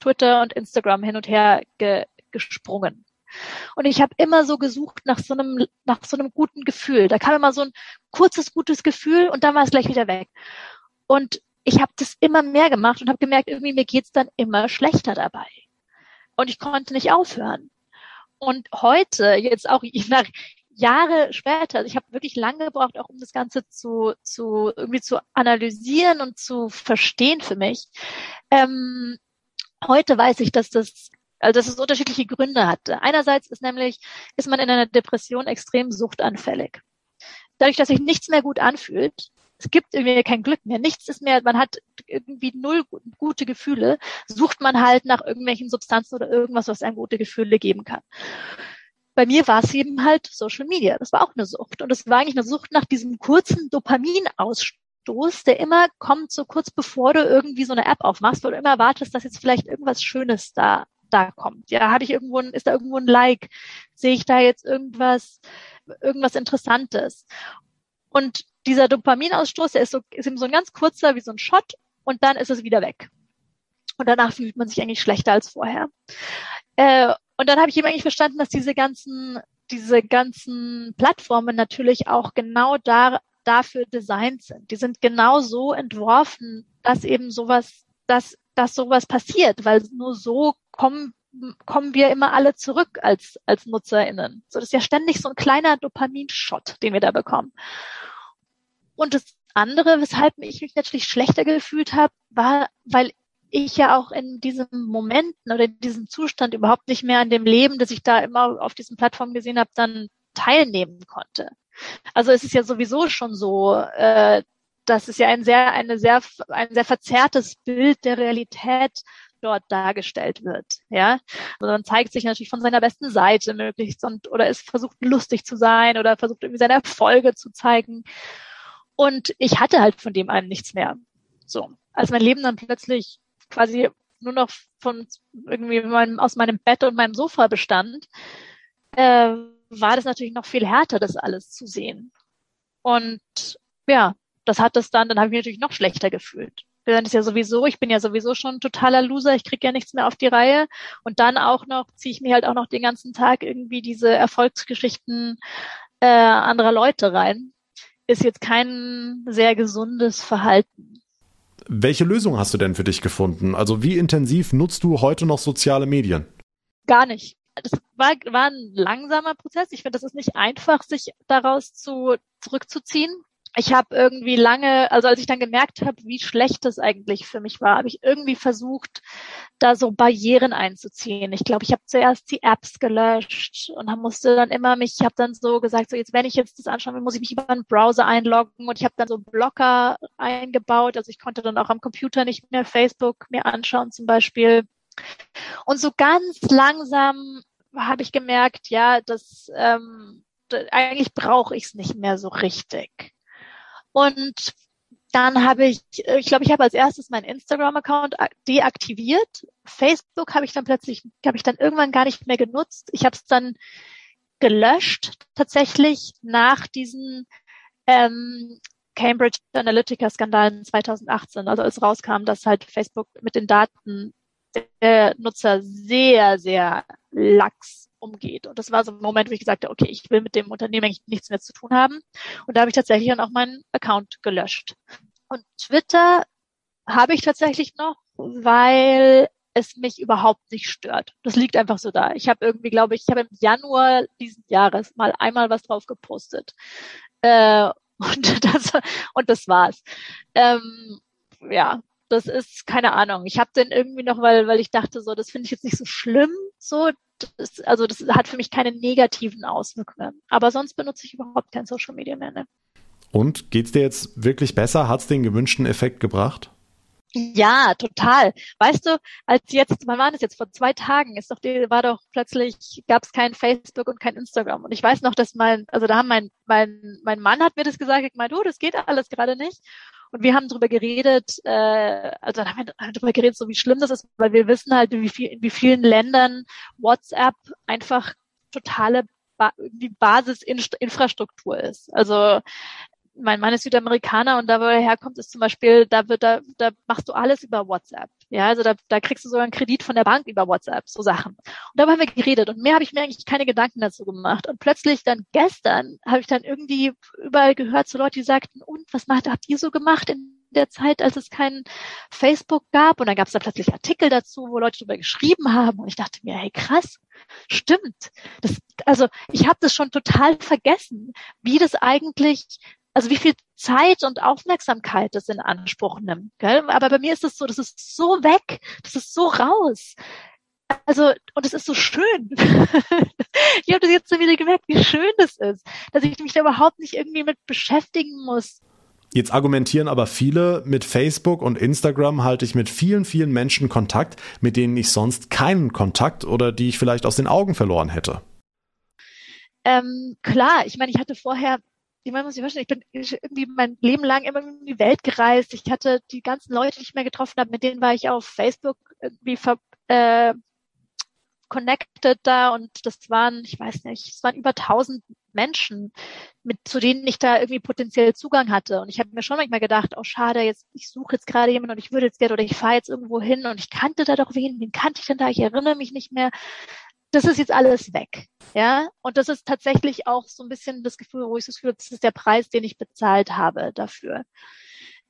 Twitter und Instagram hin und her ge gesprungen. Und ich habe immer so gesucht nach so einem nach so einem guten Gefühl. Da kam immer so ein kurzes gutes Gefühl und dann war es gleich wieder weg. Und ich habe das immer mehr gemacht und habe gemerkt, irgendwie mir geht's dann immer schlechter dabei. Und ich konnte nicht aufhören. Und heute, jetzt auch [LAUGHS] nach Jahre später, also ich habe wirklich lange gebraucht, auch um das Ganze zu, zu irgendwie zu analysieren und zu verstehen für mich. Ähm, heute weiß ich, dass das also dass es unterschiedliche Gründe hatte. Einerseits ist nämlich, ist man in einer Depression extrem suchtanfällig. Dadurch, dass sich nichts mehr gut anfühlt, es gibt irgendwie kein Glück mehr, nichts ist mehr, man hat irgendwie null gute Gefühle, sucht man halt nach irgendwelchen Substanzen oder irgendwas, was einem gute Gefühle geben kann bei mir war es eben halt Social Media. Das war auch eine Sucht. Und es war eigentlich eine Sucht nach diesem kurzen Dopaminausstoß, der immer kommt, so kurz bevor du irgendwie so eine App aufmachst, wo du immer wartest, dass jetzt vielleicht irgendwas Schönes da, da kommt. Ja, habe ich irgendwo, ein, ist da irgendwo ein Like? Sehe ich da jetzt irgendwas, irgendwas Interessantes? Und dieser Dopaminausstoß, der ist so, ist eben so ein ganz kurzer, wie so ein Shot, und dann ist es wieder weg. Und danach fühlt man sich eigentlich schlechter als vorher. Äh, und dann habe ich eben eigentlich verstanden, dass diese ganzen, diese ganzen Plattformen natürlich auch genau da, dafür designt sind. Die sind genau so entworfen, dass eben sowas dass, dass sowas passiert, weil nur so kommen kommen wir immer alle zurück als, als NutzerInnen. So, das ist ja ständig so ein kleiner Dopaminshot, den wir da bekommen. Und das andere, weshalb ich mich natürlich schlechter gefühlt habe, war, weil ich ja auch in diesem Momenten oder in diesem Zustand überhaupt nicht mehr an dem Leben, das ich da immer auf diesen Plattformen gesehen habe, dann teilnehmen konnte. Also es ist ja sowieso schon so, äh, dass es ja ein sehr, eine sehr, ein sehr verzerrtes Bild der Realität dort dargestellt wird. Ja, also man zeigt sich natürlich von seiner besten Seite möglichst und oder ist versucht lustig zu sein oder versucht irgendwie seine Erfolge zu zeigen. Und ich hatte halt von dem einen nichts mehr. So, als mein Leben dann plötzlich quasi nur noch von irgendwie meinem, aus meinem Bett und meinem Sofa bestand, äh, war das natürlich noch viel härter, das alles zu sehen. Und ja, das hat es dann, dann habe ich mich natürlich noch schlechter gefühlt. Dann ist ja sowieso, ich bin ja sowieso schon ein totaler Loser, ich krieg ja nichts mehr auf die Reihe. Und dann auch noch, ziehe ich mir halt auch noch den ganzen Tag irgendwie diese Erfolgsgeschichten äh, anderer Leute rein. Ist jetzt kein sehr gesundes Verhalten. Welche Lösung hast du denn für dich gefunden? Also wie intensiv nutzt du heute noch soziale Medien? Gar nicht. Das war, war ein langsamer Prozess. Ich finde, das ist nicht einfach, sich daraus zu, zurückzuziehen ich habe irgendwie lange, also als ich dann gemerkt habe, wie schlecht das eigentlich für mich war, habe ich irgendwie versucht, da so Barrieren einzuziehen. Ich glaube, ich habe zuerst die Apps gelöscht und musste dann immer mich, ich habe dann so gesagt, so jetzt wenn ich jetzt das anschauen will, muss ich mich über einen Browser einloggen und ich habe dann so Blocker eingebaut. Also ich konnte dann auch am Computer nicht mehr Facebook mir anschauen zum Beispiel. Und so ganz langsam habe ich gemerkt, ja, das ähm, eigentlich brauche ich es nicht mehr so richtig. Und dann habe ich, ich glaube, ich habe als erstes meinen Instagram-Account deaktiviert. Facebook habe ich dann plötzlich, habe ich dann irgendwann gar nicht mehr genutzt. Ich habe es dann gelöscht, tatsächlich nach diesen ähm, Cambridge Analytica-Skandalen 2018, also als rauskam, dass halt Facebook mit den Daten der Nutzer sehr, sehr lax umgeht. Und das war so ein Moment, wo ich gesagt habe, okay, ich will mit dem Unternehmen eigentlich nichts mehr zu tun haben. Und da habe ich tatsächlich dann auch meinen Account gelöscht. Und Twitter habe ich tatsächlich noch, weil es mich überhaupt nicht stört. Das liegt einfach so da. Ich habe irgendwie, glaube ich, ich habe im Januar diesen Jahres mal einmal was drauf gepostet. Äh, [LAUGHS] und das, und das war's. Ähm, ja, das ist keine Ahnung. Ich habe den irgendwie noch, weil weil ich dachte so, das finde ich jetzt nicht so schlimm. So, das, also das hat für mich keine negativen Auswirkungen. Aber sonst benutze ich überhaupt kein Social Media mehr. Ne? Und geht's dir jetzt wirklich besser? Hat's den gewünschten Effekt gebracht? Ja, total. Weißt du, als jetzt, wann war das jetzt? Vor zwei Tagen ist doch, war doch plötzlich, gab es kein Facebook und kein Instagram. Und ich weiß noch, dass mein, also da haben mein, mein, mein Mann hat mir das gesagt, ich meine, du, das geht alles gerade nicht. Und wir haben darüber geredet, äh, also dann haben wir darüber geredet, so wie schlimm das ist, weil wir wissen halt, wie viel, in wie vielen Ländern WhatsApp einfach totale ba Basisinfrastruktur ist. Also mein Mann ist Südamerikaner und da, wo er herkommt, ist zum Beispiel, da wird, da, da machst du alles über WhatsApp. Ja, also da, da kriegst du sogar einen Kredit von der Bank über WhatsApp, so Sachen. Und da haben wir geredet und mehr habe ich mir eigentlich keine Gedanken dazu gemacht. Und plötzlich dann gestern habe ich dann irgendwie überall gehört, so Leute, die sagten, und was macht, habt ihr so gemacht in der Zeit, als es kein Facebook gab? Und dann gab es da plötzlich Artikel dazu, wo Leute darüber geschrieben haben. Und ich dachte mir, hey krass, stimmt. Das, also ich habe das schon total vergessen, wie das eigentlich also wie viel Zeit und Aufmerksamkeit das in Anspruch nimmt. Gell? Aber bei mir ist es so, das ist so weg, das ist so raus. Also, und es ist so schön. [LAUGHS] ich habe das jetzt so wieder gemerkt, wie schön das ist, dass ich mich da überhaupt nicht irgendwie mit beschäftigen muss. Jetzt argumentieren aber viele, mit Facebook und Instagram halte ich mit vielen, vielen Menschen Kontakt, mit denen ich sonst keinen Kontakt oder die ich vielleicht aus den Augen verloren hätte. Ähm, klar, ich meine, ich hatte vorher ich meine, muss ich verstehen, ich bin irgendwie mein Leben lang immer in die Welt gereist. Ich hatte die ganzen Leute, die ich mehr getroffen habe, mit denen war ich auf Facebook irgendwie ver, äh, connected da und das waren, ich weiß nicht, es waren über tausend Menschen, mit zu denen ich da irgendwie potenziell Zugang hatte. Und ich habe mir schon manchmal gedacht, oh schade, jetzt ich suche jetzt gerade jemanden und ich würde jetzt gerne oder ich fahre jetzt irgendwo hin und ich kannte da doch wen, wen kannte ich denn da? Ich erinnere mich nicht mehr das ist jetzt alles weg. Ja, und das ist tatsächlich auch so ein bisschen das Gefühl, wo ich das Gefühl, das ist der Preis, den ich bezahlt habe dafür.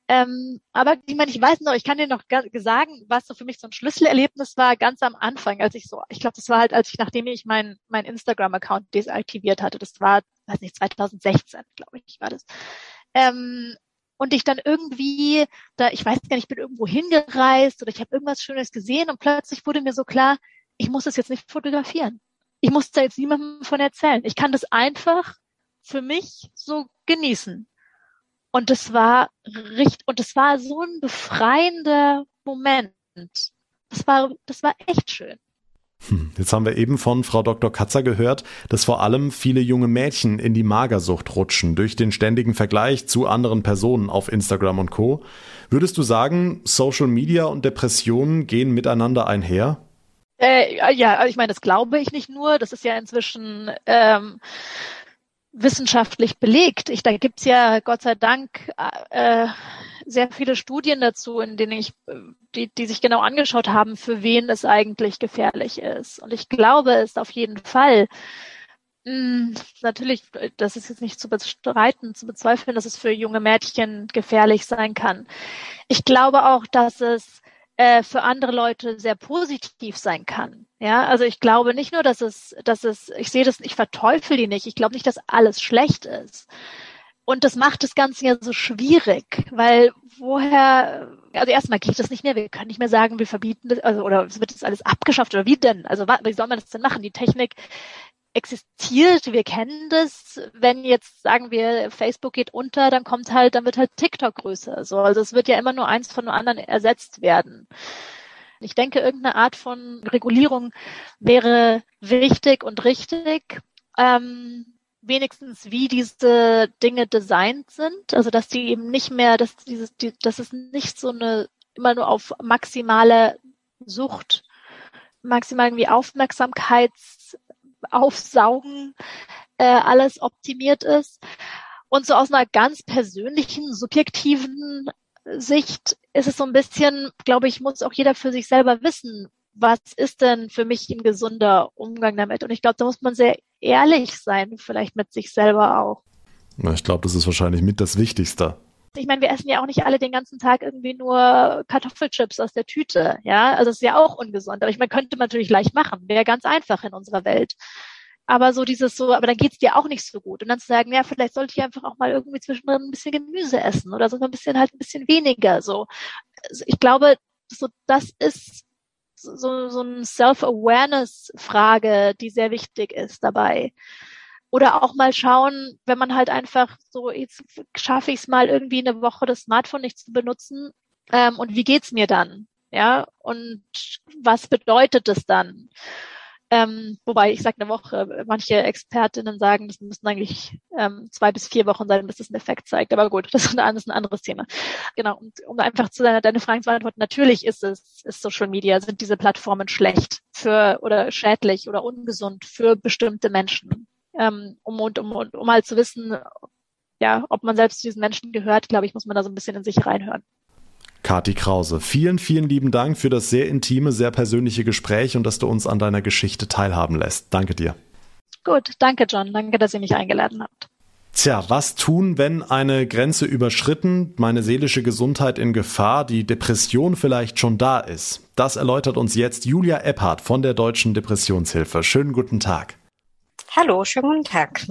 Ähm, aber ich meine, ich weiß noch, ich kann dir noch sagen, was so für mich so ein Schlüsselerlebnis war, ganz am Anfang, als ich so, ich glaube, das war halt, als ich, nachdem ich mein, mein Instagram-Account desaktiviert hatte, das war, weiß nicht, 2016, glaube ich, war das. Ähm, und ich dann irgendwie, da, ich weiß gar nicht, ich bin irgendwo hingereist oder ich habe irgendwas Schönes gesehen und plötzlich wurde mir so klar, ich muss das jetzt nicht fotografieren. Ich muss da jetzt niemandem von erzählen. Ich kann das einfach für mich so genießen. Und das war richtig, und das war so ein befreiender Moment. Das war, das war echt schön. Hm, jetzt haben wir eben von Frau Dr. Katzer gehört, dass vor allem viele junge Mädchen in die Magersucht rutschen durch den ständigen Vergleich zu anderen Personen auf Instagram und Co. Würdest du sagen, Social Media und Depressionen gehen miteinander einher? Äh, ja, ich meine, das glaube ich nicht nur. Das ist ja inzwischen ähm, wissenschaftlich belegt. Ich, da gibt's ja Gott sei Dank äh, sehr viele Studien dazu, in denen ich, die, die sich genau angeschaut haben, für wen es eigentlich gefährlich ist. Und ich glaube es auf jeden Fall. Mh, hm, natürlich, das ist jetzt nicht zu bestreiten, zu bezweifeln, dass es für junge Mädchen gefährlich sein kann. Ich glaube auch, dass es äh, für andere Leute sehr positiv sein kann. Ja, also ich glaube nicht nur, dass es, dass es, ich sehe das, ich verteufel die nicht. Ich glaube nicht, dass alles schlecht ist. Und das macht das Ganze ja so schwierig, weil woher, also erstmal geht das nicht mehr. Wir können nicht mehr sagen, wir verbieten das, also, oder es wird das alles abgeschafft oder wie denn? Also wie soll man das denn machen? Die Technik existiert, wir kennen das. Wenn jetzt sagen wir, Facebook geht unter, dann kommt halt, dann wird halt TikTok größer. So, also es wird ja immer nur eins von dem anderen ersetzt werden. Ich denke, irgendeine Art von Regulierung wäre wichtig und richtig. Ähm, wenigstens wie diese Dinge designt sind, also dass die eben nicht mehr, dass dieses, die, dass es nicht so eine immer nur auf maximale Sucht, maximal irgendwie Aufmerksamkeits aufsaugen, äh, alles optimiert ist. Und so aus einer ganz persönlichen, subjektiven Sicht ist es so ein bisschen, glaube ich, muss auch jeder für sich selber wissen, was ist denn für mich ein gesunder Umgang damit? Und ich glaube, da muss man sehr ehrlich sein, vielleicht mit sich selber auch. Ich glaube, das ist wahrscheinlich mit das Wichtigste. Ich meine, wir essen ja auch nicht alle den ganzen Tag irgendwie nur Kartoffelchips aus der Tüte, ja. Also es ist ja auch ungesund. Aber ich meine, könnte man natürlich leicht machen. Wäre ganz einfach in unserer Welt. Aber so dieses so, aber dann geht's dir auch nicht so gut. Und dann zu sagen, ja, vielleicht sollte ich einfach auch mal irgendwie zwischendrin ein bisschen Gemüse essen oder so ein bisschen halt ein bisschen weniger. So, also ich glaube, so das ist so, so eine Self-Awareness-Frage, die sehr wichtig ist dabei. Oder auch mal schauen, wenn man halt einfach so, jetzt schaffe ich es mal irgendwie eine Woche das Smartphone nicht zu benutzen. Ähm, und wie geht's mir dann? Ja, und was bedeutet es dann? Ähm, wobei ich sage eine Woche, manche Expertinnen sagen, das müssen eigentlich ähm, zwei bis vier Wochen sein, bis es einen Effekt zeigt. Aber gut, das ist ein, das ist ein anderes Thema. Genau, und um einfach zu deiner, deine Fragen zu beantworten, natürlich ist es, ist Social Media, sind diese Plattformen schlecht für oder schädlich oder ungesund für bestimmte Menschen. Ähm, um, und, um, um, um halt zu wissen, ja, ob man selbst zu diesen Menschen gehört, glaube ich, muss man da so ein bisschen in sich reinhören. Kati Krause, vielen, vielen lieben Dank für das sehr intime, sehr persönliche Gespräch und dass du uns an deiner Geschichte teilhaben lässt. Danke dir. Gut, danke John, danke, dass ihr mich eingeladen habt. Tja, was tun, wenn eine Grenze überschritten, meine seelische Gesundheit in Gefahr, die Depression vielleicht schon da ist? Das erläutert uns jetzt Julia Epphardt von der Deutschen Depressionshilfe. Schönen guten Tag. Hallo, schönen guten Tag.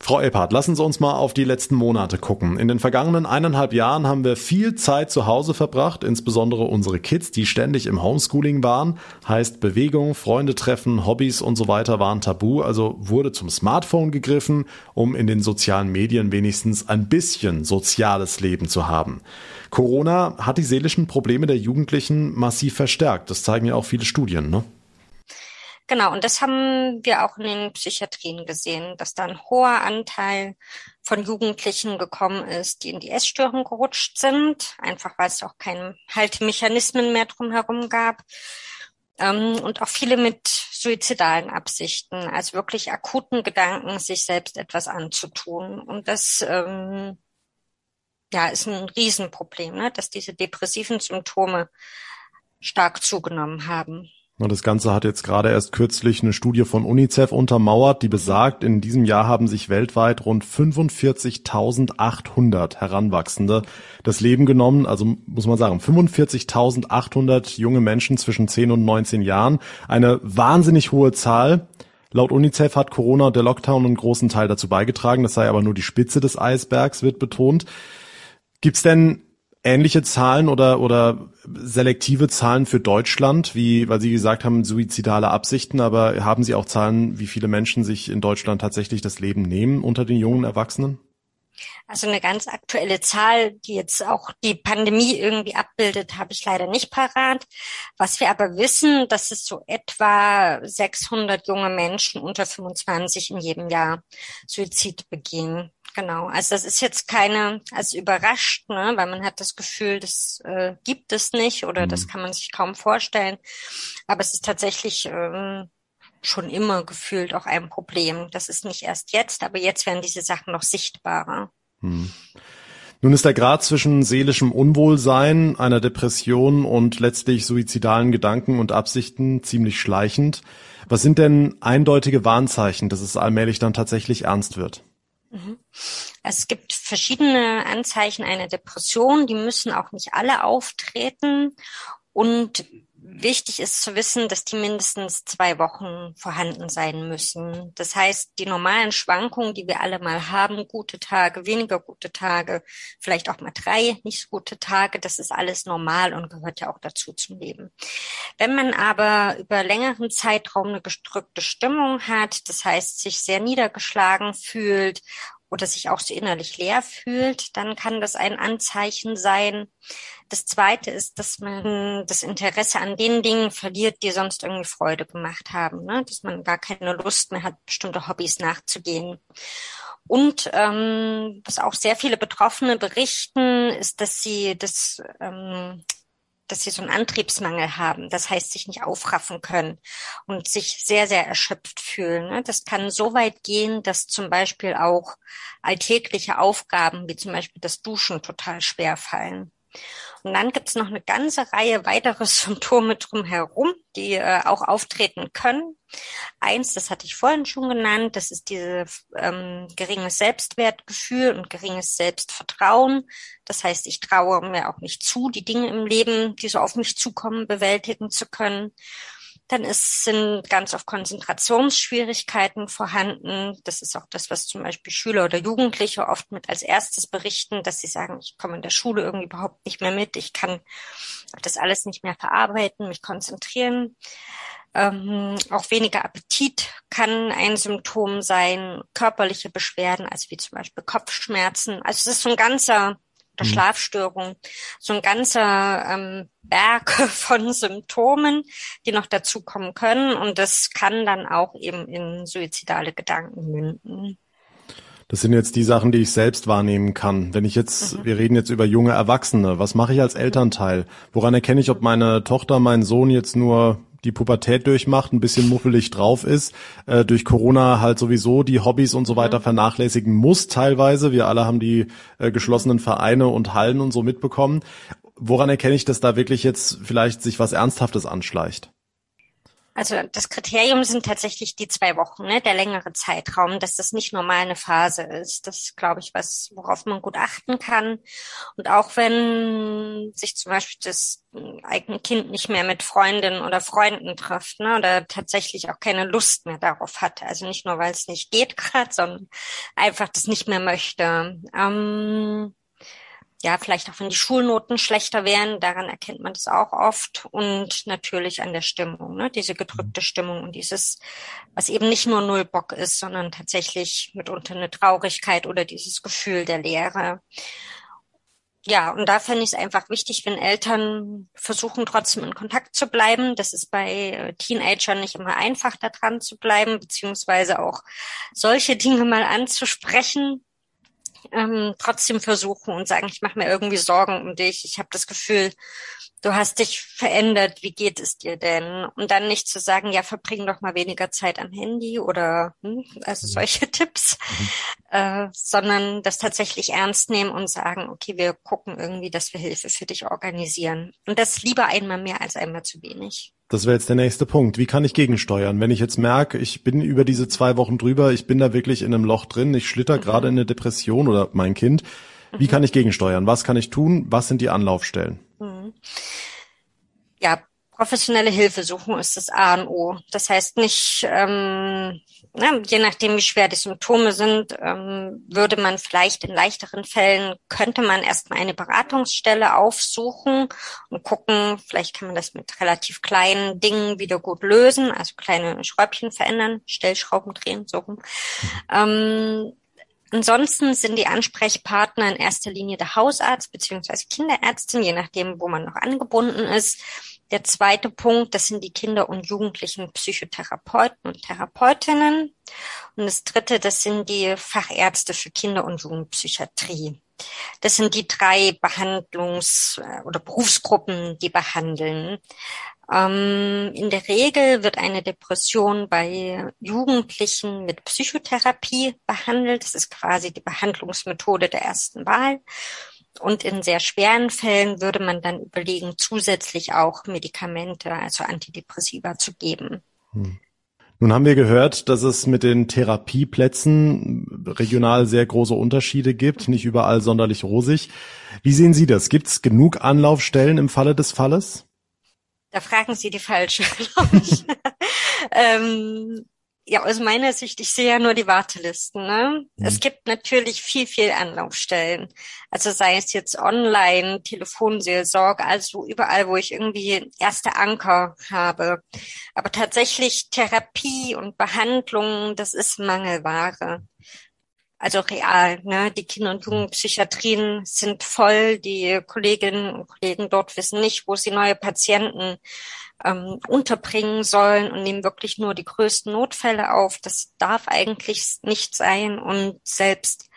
Frau Elphardt, lassen Sie uns mal auf die letzten Monate gucken. In den vergangenen eineinhalb Jahren haben wir viel Zeit zu Hause verbracht, insbesondere unsere Kids, die ständig im Homeschooling waren. Heißt Bewegung, Freunde treffen, Hobbys und so weiter waren tabu, also wurde zum Smartphone gegriffen, um in den sozialen Medien wenigstens ein bisschen soziales Leben zu haben. Corona hat die seelischen Probleme der Jugendlichen massiv verstärkt. Das zeigen ja auch viele Studien, ne? Genau, und das haben wir auch in den Psychiatrien gesehen, dass da ein hoher Anteil von Jugendlichen gekommen ist, die in die Essstörung gerutscht sind, einfach weil es auch keine Haltemechanismen mehr drumherum gab. Ähm, und auch viele mit suizidalen Absichten, also wirklich akuten Gedanken, sich selbst etwas anzutun. Und das ähm, ja, ist ein Riesenproblem, ne? dass diese depressiven Symptome stark zugenommen haben. Das Ganze hat jetzt gerade erst kürzlich eine Studie von UNICEF untermauert, die besagt, in diesem Jahr haben sich weltweit rund 45.800 Heranwachsende das Leben genommen. Also muss man sagen, 45.800 junge Menschen zwischen 10 und 19 Jahren. Eine wahnsinnig hohe Zahl. Laut UNICEF hat Corona und der Lockdown einen großen Teil dazu beigetragen. Das sei aber nur die Spitze des Eisbergs, wird betont. Gibt's denn ähnliche Zahlen oder, oder selektive Zahlen für Deutschland, wie, weil Sie gesagt haben, suizidale Absichten, aber haben Sie auch Zahlen, wie viele Menschen sich in Deutschland tatsächlich das Leben nehmen unter den jungen Erwachsenen? Also eine ganz aktuelle Zahl, die jetzt auch die Pandemie irgendwie abbildet, habe ich leider nicht parat. Was wir aber wissen, dass es so etwa 600 junge Menschen unter 25 in jedem Jahr Suizid begehen. Genau, also das ist jetzt keine, also überrascht, ne, weil man hat das Gefühl, das äh, gibt es nicht oder mhm. das kann man sich kaum vorstellen. Aber es ist tatsächlich ähm, schon immer gefühlt auch ein Problem. Das ist nicht erst jetzt, aber jetzt werden diese Sachen noch sichtbarer. Mhm. Nun ist der Grad zwischen seelischem Unwohlsein, einer Depression und letztlich suizidalen Gedanken und Absichten ziemlich schleichend. Was sind denn eindeutige Warnzeichen, dass es allmählich dann tatsächlich ernst wird? Mhm. Es gibt verschiedene Anzeichen einer Depression, die müssen auch nicht alle auftreten. Und wichtig ist zu wissen, dass die mindestens zwei Wochen vorhanden sein müssen. Das heißt, die normalen Schwankungen, die wir alle mal haben, gute Tage, weniger gute Tage, vielleicht auch mal drei nicht so gute Tage, das ist alles normal und gehört ja auch dazu zum Leben. Wenn man aber über längeren Zeitraum eine gedrückte Stimmung hat, das heißt, sich sehr niedergeschlagen fühlt oder sich auch so innerlich leer fühlt, dann kann das ein Anzeichen sein. Das zweite ist, dass man das Interesse an den Dingen verliert, die sonst irgendwie Freude gemacht haben, ne? dass man gar keine Lust mehr hat, bestimmte Hobbys nachzugehen. Und ähm, was auch sehr viele Betroffene berichten, ist, dass sie das ähm, dass sie so einen Antriebsmangel haben, das heißt sich nicht aufraffen können und sich sehr, sehr erschöpft fühlen. Ne? Das kann so weit gehen, dass zum Beispiel auch alltägliche Aufgaben wie zum Beispiel das Duschen total schwer fallen. Und dann gibt's noch eine ganze Reihe weitere [LAUGHS] Symptome drumherum, die äh, auch auftreten können. Eins, das hatte ich vorhin schon genannt, das ist dieses ähm, geringes Selbstwertgefühl und geringes Selbstvertrauen. Das heißt, ich traue mir auch nicht zu, die Dinge im Leben, die so auf mich zukommen, bewältigen zu können. Dann ist, sind ganz oft Konzentrationsschwierigkeiten vorhanden. Das ist auch das, was zum Beispiel Schüler oder Jugendliche oft mit als erstes berichten, dass sie sagen, ich komme in der Schule irgendwie überhaupt nicht mehr mit, ich kann das alles nicht mehr verarbeiten, mich konzentrieren. Ähm, auch weniger Appetit kann ein Symptom sein, körperliche Beschwerden, also wie zum Beispiel Kopfschmerzen. Also es ist so ein ganzer oder mhm. Schlafstörung, so ein ganzer ähm, Berg [LAUGHS] von Symptomen, die noch dazukommen können. Und das kann dann auch eben in suizidale Gedanken münden. Das sind jetzt die Sachen, die ich selbst wahrnehmen kann. Wenn ich jetzt, mhm. wir reden jetzt über junge Erwachsene, was mache ich als Elternteil? Woran erkenne ich, ob meine Tochter, mein Sohn jetzt nur die Pubertät durchmacht, ein bisschen muffelig drauf ist, äh, durch Corona halt sowieso die Hobbys und so weiter mhm. vernachlässigen muss teilweise. Wir alle haben die äh, geschlossenen Vereine und Hallen und so mitbekommen. Woran erkenne ich, dass da wirklich jetzt vielleicht sich was Ernsthaftes anschleicht? Also das Kriterium sind tatsächlich die zwei Wochen, ne, der längere Zeitraum, dass das nicht normal eine Phase ist. Das ist, glaube ich, was, worauf man gut achten kann. Und auch wenn sich zum Beispiel das eigene Kind nicht mehr mit Freundinnen oder Freunden trifft, ne, oder tatsächlich auch keine Lust mehr darauf hat. Also nicht nur, weil es nicht geht [LAUGHS] gerade, sondern einfach das nicht mehr möchte. Ähm, ja, vielleicht auch wenn die Schulnoten schlechter wären, daran erkennt man das auch oft und natürlich an der Stimmung, ne? diese gedrückte mhm. Stimmung und dieses, was eben nicht nur null Bock ist, sondern tatsächlich mitunter eine Traurigkeit oder dieses Gefühl der Leere. Ja, und da fände ich es einfach wichtig, wenn Eltern versuchen, trotzdem in Kontakt zu bleiben. Das ist bei äh, Teenagern nicht immer einfach, da dran zu bleiben, beziehungsweise auch solche Dinge mal anzusprechen, ähm, trotzdem versuchen und sagen, ich mache mir irgendwie Sorgen um dich. Ich habe das Gefühl, du hast dich verändert. Wie geht es dir denn? Und dann nicht zu sagen, ja, verbring doch mal weniger Zeit am Handy oder hm, also mhm. solche [LAUGHS] Tipps, mhm. äh, sondern das tatsächlich ernst nehmen und sagen, okay, wir gucken irgendwie, dass wir Hilfe für dich organisieren. Und das lieber einmal mehr als einmal zu wenig. Das wäre jetzt der nächste Punkt. Wie kann ich gegensteuern? Wenn ich jetzt merke, ich bin über diese zwei Wochen drüber, ich bin da wirklich in einem Loch drin, ich schlitter mhm. gerade in eine Depression oder mein Kind. Wie mhm. kann ich gegensteuern? Was kann ich tun? Was sind die Anlaufstellen? Mhm. Ja, professionelle Hilfe suchen ist das A und O. Das heißt nicht, ähm, na, je nachdem, wie schwer die Symptome sind, ähm, würde man vielleicht in leichteren Fällen, könnte man erstmal eine Beratungsstelle aufsuchen und gucken, vielleicht kann man das mit relativ kleinen Dingen wieder gut lösen, also kleine Schräubchen verändern, Stellschrauben drehen, rum. Ähm, Ansonsten sind die Ansprechpartner in erster Linie der Hausarzt beziehungsweise Kinderärztin, je nachdem, wo man noch angebunden ist. Der zweite Punkt, das sind die Kinder- und Jugendlichen Psychotherapeuten und Therapeutinnen. Und das dritte, das sind die Fachärzte für Kinder- und Jugendpsychiatrie. Das sind die drei Behandlungs- oder Berufsgruppen, die behandeln. Ähm, in der Regel wird eine Depression bei Jugendlichen mit Psychotherapie behandelt. Das ist quasi die Behandlungsmethode der ersten Wahl. Und in sehr schweren Fällen würde man dann überlegen, zusätzlich auch Medikamente, also Antidepressiva zu geben. Hm. Nun haben wir gehört, dass es mit den Therapieplätzen regional sehr große Unterschiede gibt, nicht überall sonderlich rosig. Wie sehen Sie das? Gibt es genug Anlaufstellen im Falle des Falles? Da fragen Sie die falsche, [LAUGHS] glaube ich. [LAUGHS] ähm, ja, aus meiner Sicht, ich sehe ja nur die Wartelisten. Ne? Mhm. Es gibt natürlich viel, viel Anlaufstellen. Also sei es jetzt online, Telefonseelsorge, also überall, wo ich irgendwie erste Anker habe. Aber tatsächlich Therapie und Behandlung, das ist Mangelware. Also real, ne? Die Kinder- und Jugendpsychiatrien sind voll. Die Kolleginnen und Kollegen dort wissen nicht, wo sie neue Patienten ähm, unterbringen sollen und nehmen wirklich nur die größten Notfälle auf. Das darf eigentlich nicht sein. Und selbst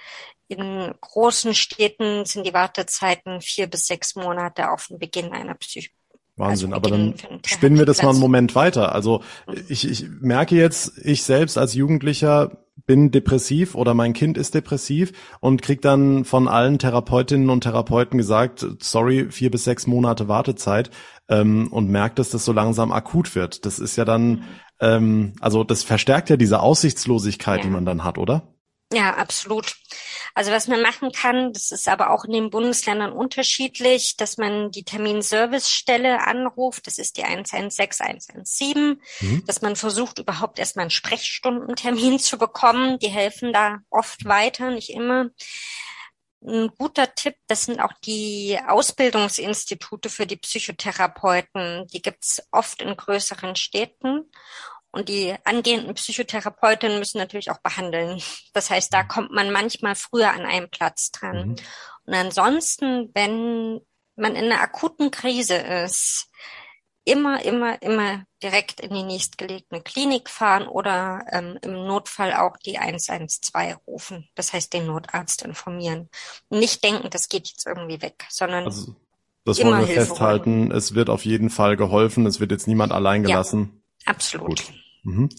in großen Städten sind die Wartezeiten vier bis sechs Monate auf den Beginn einer Psych Wahnsinn, also aber dann spinnen wir das mal einen Moment weiter. Also ich, ich merke jetzt, ich selbst als Jugendlicher bin depressiv oder mein Kind ist depressiv und krieg dann von allen Therapeutinnen und Therapeuten gesagt, sorry, vier bis sechs Monate Wartezeit ähm, und merkt, dass das so langsam akut wird. Das ist ja dann, mhm. ähm, also das verstärkt ja diese Aussichtslosigkeit, ja. die man dann hat, oder? Ja, absolut. Also was man machen kann, das ist aber auch in den Bundesländern unterschiedlich, dass man die Terminservicestelle anruft, das ist die 116 117, mhm. dass man versucht überhaupt erstmal einen Sprechstundentermin [LAUGHS] zu bekommen. Die helfen da oft weiter, nicht immer. Ein guter Tipp, das sind auch die Ausbildungsinstitute für die Psychotherapeuten. Die gibt's oft in größeren Städten. Und die angehenden Psychotherapeutinnen müssen natürlich auch behandeln. Das heißt, da kommt man manchmal früher an einem Platz dran. Mhm. Und ansonsten, wenn man in einer akuten Krise ist, immer, immer, immer direkt in die nächstgelegene Klinik fahren oder ähm, im Notfall auch die 112 rufen. Das heißt, den Notarzt informieren. Nicht denken, das geht jetzt irgendwie weg, sondern also, das wollen wir Hilfe festhalten. Holen. Es wird auf jeden Fall geholfen. Es wird jetzt niemand allein gelassen. Ja, absolut. Gut. Mhm.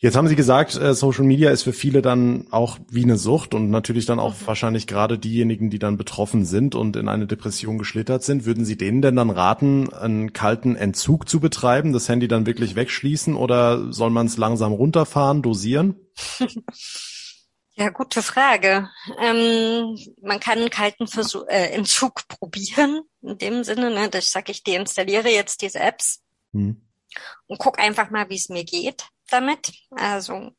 Jetzt haben Sie gesagt, äh, Social Media ist für viele dann auch wie eine Sucht und natürlich dann auch mhm. wahrscheinlich gerade diejenigen, die dann betroffen sind und in eine Depression geschlittert sind. Würden Sie denen denn dann raten, einen kalten Entzug zu betreiben, das Handy dann wirklich wegschließen oder soll man es langsam runterfahren, dosieren? [LAUGHS] Ja, gute Frage. Ähm, man kann einen kalten Versuch, äh, Entzug probieren, in dem Sinne, ne, dass ich sage, ich deinstalliere jetzt diese Apps hm. Und guck einfach mal, wie es mir geht damit. Also,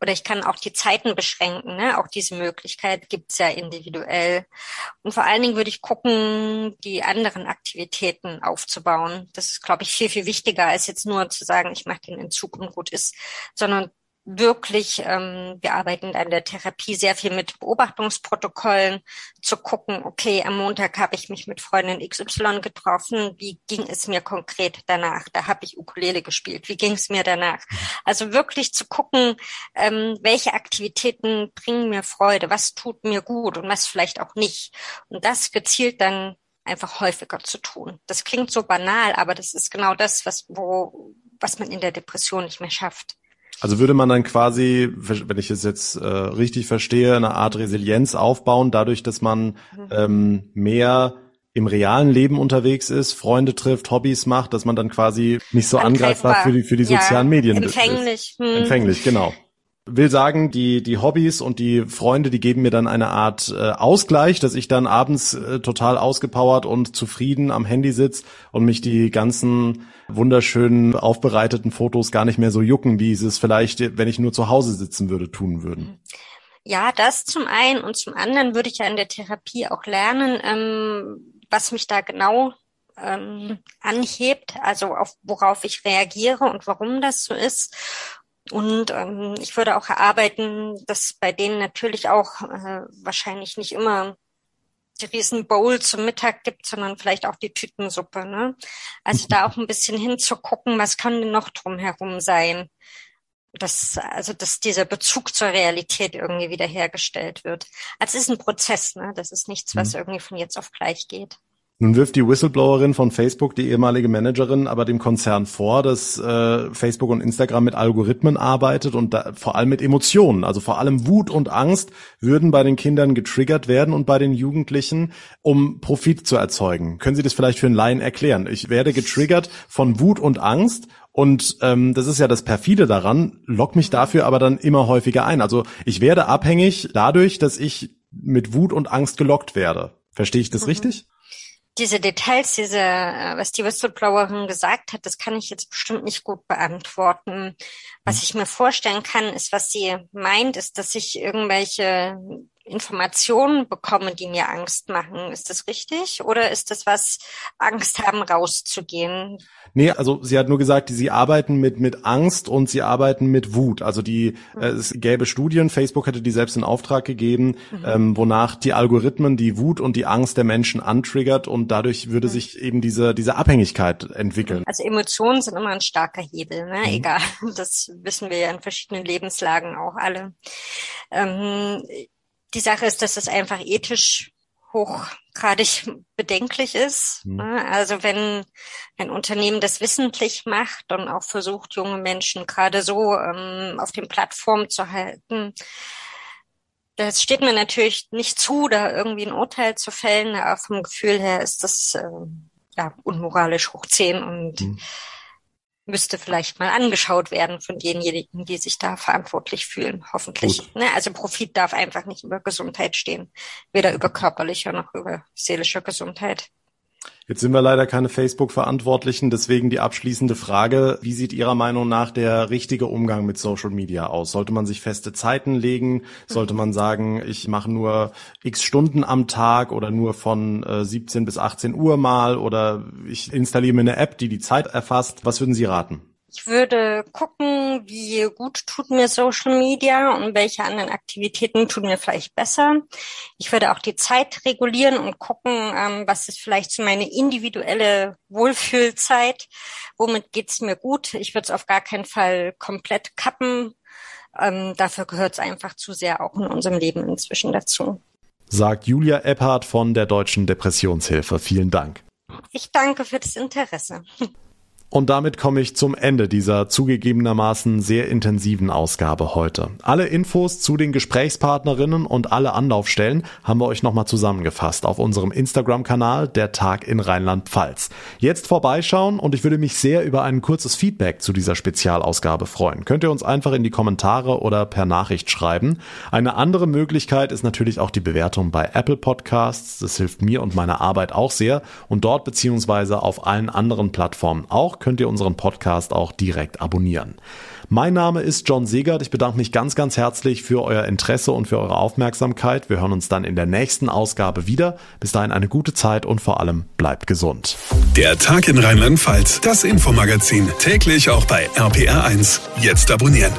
oder ich kann auch die Zeiten beschränken. Ne? Auch diese Möglichkeit gibt's ja individuell. Und vor allen Dingen würde ich gucken, die anderen Aktivitäten aufzubauen. Das ist, glaube ich, viel, viel wichtiger, als jetzt nur zu sagen, ich mache den Entzug und gut ist, sondern wirklich, ähm, wir arbeiten an der Therapie sehr viel mit Beobachtungsprotokollen, zu gucken, okay, am Montag habe ich mich mit Freundin XY getroffen, wie ging es mir konkret danach? Da habe ich Ukulele gespielt, wie ging es mir danach? Also wirklich zu gucken, ähm, welche Aktivitäten bringen mir Freude, was tut mir gut und was vielleicht auch nicht. Und das gezielt dann einfach häufiger zu tun. Das klingt so banal, aber das ist genau das, was, wo, was man in der Depression nicht mehr schafft. Also würde man dann quasi, wenn ich es jetzt äh, richtig verstehe, eine Art Resilienz aufbauen, dadurch, dass man mhm. ähm, mehr im realen Leben unterwegs ist, Freunde trifft, Hobbys macht, dass man dann quasi nicht so angreifbar für die, für die sozialen ja, Medien empfänglich. ist. Hm. Empfänglich, genau will sagen, die, die Hobbys und die Freunde, die geben mir dann eine Art äh, Ausgleich, dass ich dann abends äh, total ausgepowert und zufrieden am Handy sitz und mich die ganzen wunderschönen aufbereiteten Fotos gar nicht mehr so jucken, wie sie es vielleicht, wenn ich nur zu Hause sitzen würde, tun würden. Ja, das zum einen und zum anderen würde ich ja in der Therapie auch lernen, ähm, was mich da genau ähm, anhebt, also auf worauf ich reagiere und warum das so ist. Und ähm, ich würde auch erarbeiten, dass bei denen natürlich auch äh, wahrscheinlich nicht immer die riesen Bowl zum Mittag gibt, sondern vielleicht auch die Tütensuppe. Ne? Also da auch ein bisschen hinzugucken, was kann denn noch drumherum sein. Dass, also, dass dieser Bezug zur Realität irgendwie wiederhergestellt wird. Also es ist ein Prozess, ne? Das ist nichts, was mhm. irgendwie von jetzt auf gleich geht. Nun wirft die Whistleblowerin von Facebook, die ehemalige Managerin, aber dem Konzern vor, dass äh, Facebook und Instagram mit Algorithmen arbeitet und da, vor allem mit Emotionen, also vor allem Wut und Angst würden bei den Kindern getriggert werden und bei den Jugendlichen, um Profit zu erzeugen. Können Sie das vielleicht für einen Laien erklären? Ich werde getriggert von Wut und Angst und ähm, das ist ja das perfide daran, lock mich dafür aber dann immer häufiger ein. Also ich werde abhängig dadurch, dass ich mit Wut und Angst gelockt werde. Verstehe ich das mhm. richtig? Diese Details, diese, äh, was die Whistleblowerin gesagt hat, das kann ich jetzt bestimmt nicht gut beantworten. Was mhm. ich mir vorstellen kann, ist, was sie meint, ist, dass ich irgendwelche Informationen bekomme, die mir Angst machen. Ist das richtig? Oder ist das was, Angst haben, rauszugehen? Nee, also sie hat nur gesagt, sie arbeiten mit, mit Angst und sie arbeiten mit Wut. Also die, mhm. äh, es gäbe Studien, Facebook hätte die selbst in Auftrag gegeben, mhm. ähm, wonach die Algorithmen die Wut und die Angst der Menschen antriggert und dadurch würde mhm. sich eben diese, diese Abhängigkeit entwickeln. Also Emotionen sind immer ein starker Hebel, ne? Mhm. egal. Das wissen wir ja in verschiedenen Lebenslagen auch alle. Ähm, die Sache ist, dass es einfach ethisch hochgradig bedenklich ist. Mhm. Ne? Also wenn ein Unternehmen das wissentlich macht und auch versucht, junge Menschen gerade so ähm, auf den Plattformen zu halten, das steht mir natürlich nicht zu, da irgendwie ein Urteil zu fällen. Aber vom Gefühl her ist das äh, ja unmoralisch hoch zehn und mhm müsste vielleicht mal angeschaut werden von denjenigen, die sich da verantwortlich fühlen, hoffentlich. Ne? Also Profit darf einfach nicht über Gesundheit stehen, weder über körperlicher noch über seelischer Gesundheit. Jetzt sind wir leider keine Facebook-Verantwortlichen, deswegen die abschließende Frage, wie sieht Ihrer Meinung nach der richtige Umgang mit Social Media aus? Sollte man sich feste Zeiten legen? Sollte man sagen, ich mache nur x Stunden am Tag oder nur von äh, 17 bis 18 Uhr mal oder ich installiere mir eine App, die die Zeit erfasst? Was würden Sie raten? Ich würde gucken, wie gut tut mir Social Media und welche anderen Aktivitäten tun mir vielleicht besser. Ich würde auch die Zeit regulieren und gucken, ähm, was ist vielleicht so meine individuelle Wohlfühlzeit, womit geht's mir gut. Ich würde es auf gar keinen Fall komplett kappen. Ähm, dafür gehört es einfach zu sehr auch in unserem Leben inzwischen dazu. Sagt Julia Epphardt von der Deutschen Depressionshilfe. Vielen Dank. Ich danke für das Interesse. Und damit komme ich zum Ende dieser zugegebenermaßen sehr intensiven Ausgabe heute. Alle Infos zu den Gesprächspartnerinnen und alle Anlaufstellen haben wir euch nochmal zusammengefasst auf unserem Instagram-Kanal Der Tag in Rheinland-Pfalz. Jetzt vorbeischauen und ich würde mich sehr über ein kurzes Feedback zu dieser Spezialausgabe freuen. Könnt ihr uns einfach in die Kommentare oder per Nachricht schreiben. Eine andere Möglichkeit ist natürlich auch die Bewertung bei Apple Podcasts. Das hilft mir und meiner Arbeit auch sehr und dort beziehungsweise auf allen anderen Plattformen auch könnt ihr unseren Podcast auch direkt abonnieren. Mein Name ist John Segert. Ich bedanke mich ganz, ganz herzlich für euer Interesse und für eure Aufmerksamkeit. Wir hören uns dann in der nächsten Ausgabe wieder. Bis dahin eine gute Zeit und vor allem bleibt gesund. Der Tag in Rheinland-Pfalz, das Infomagazin, täglich auch bei RPR1. Jetzt abonnieren.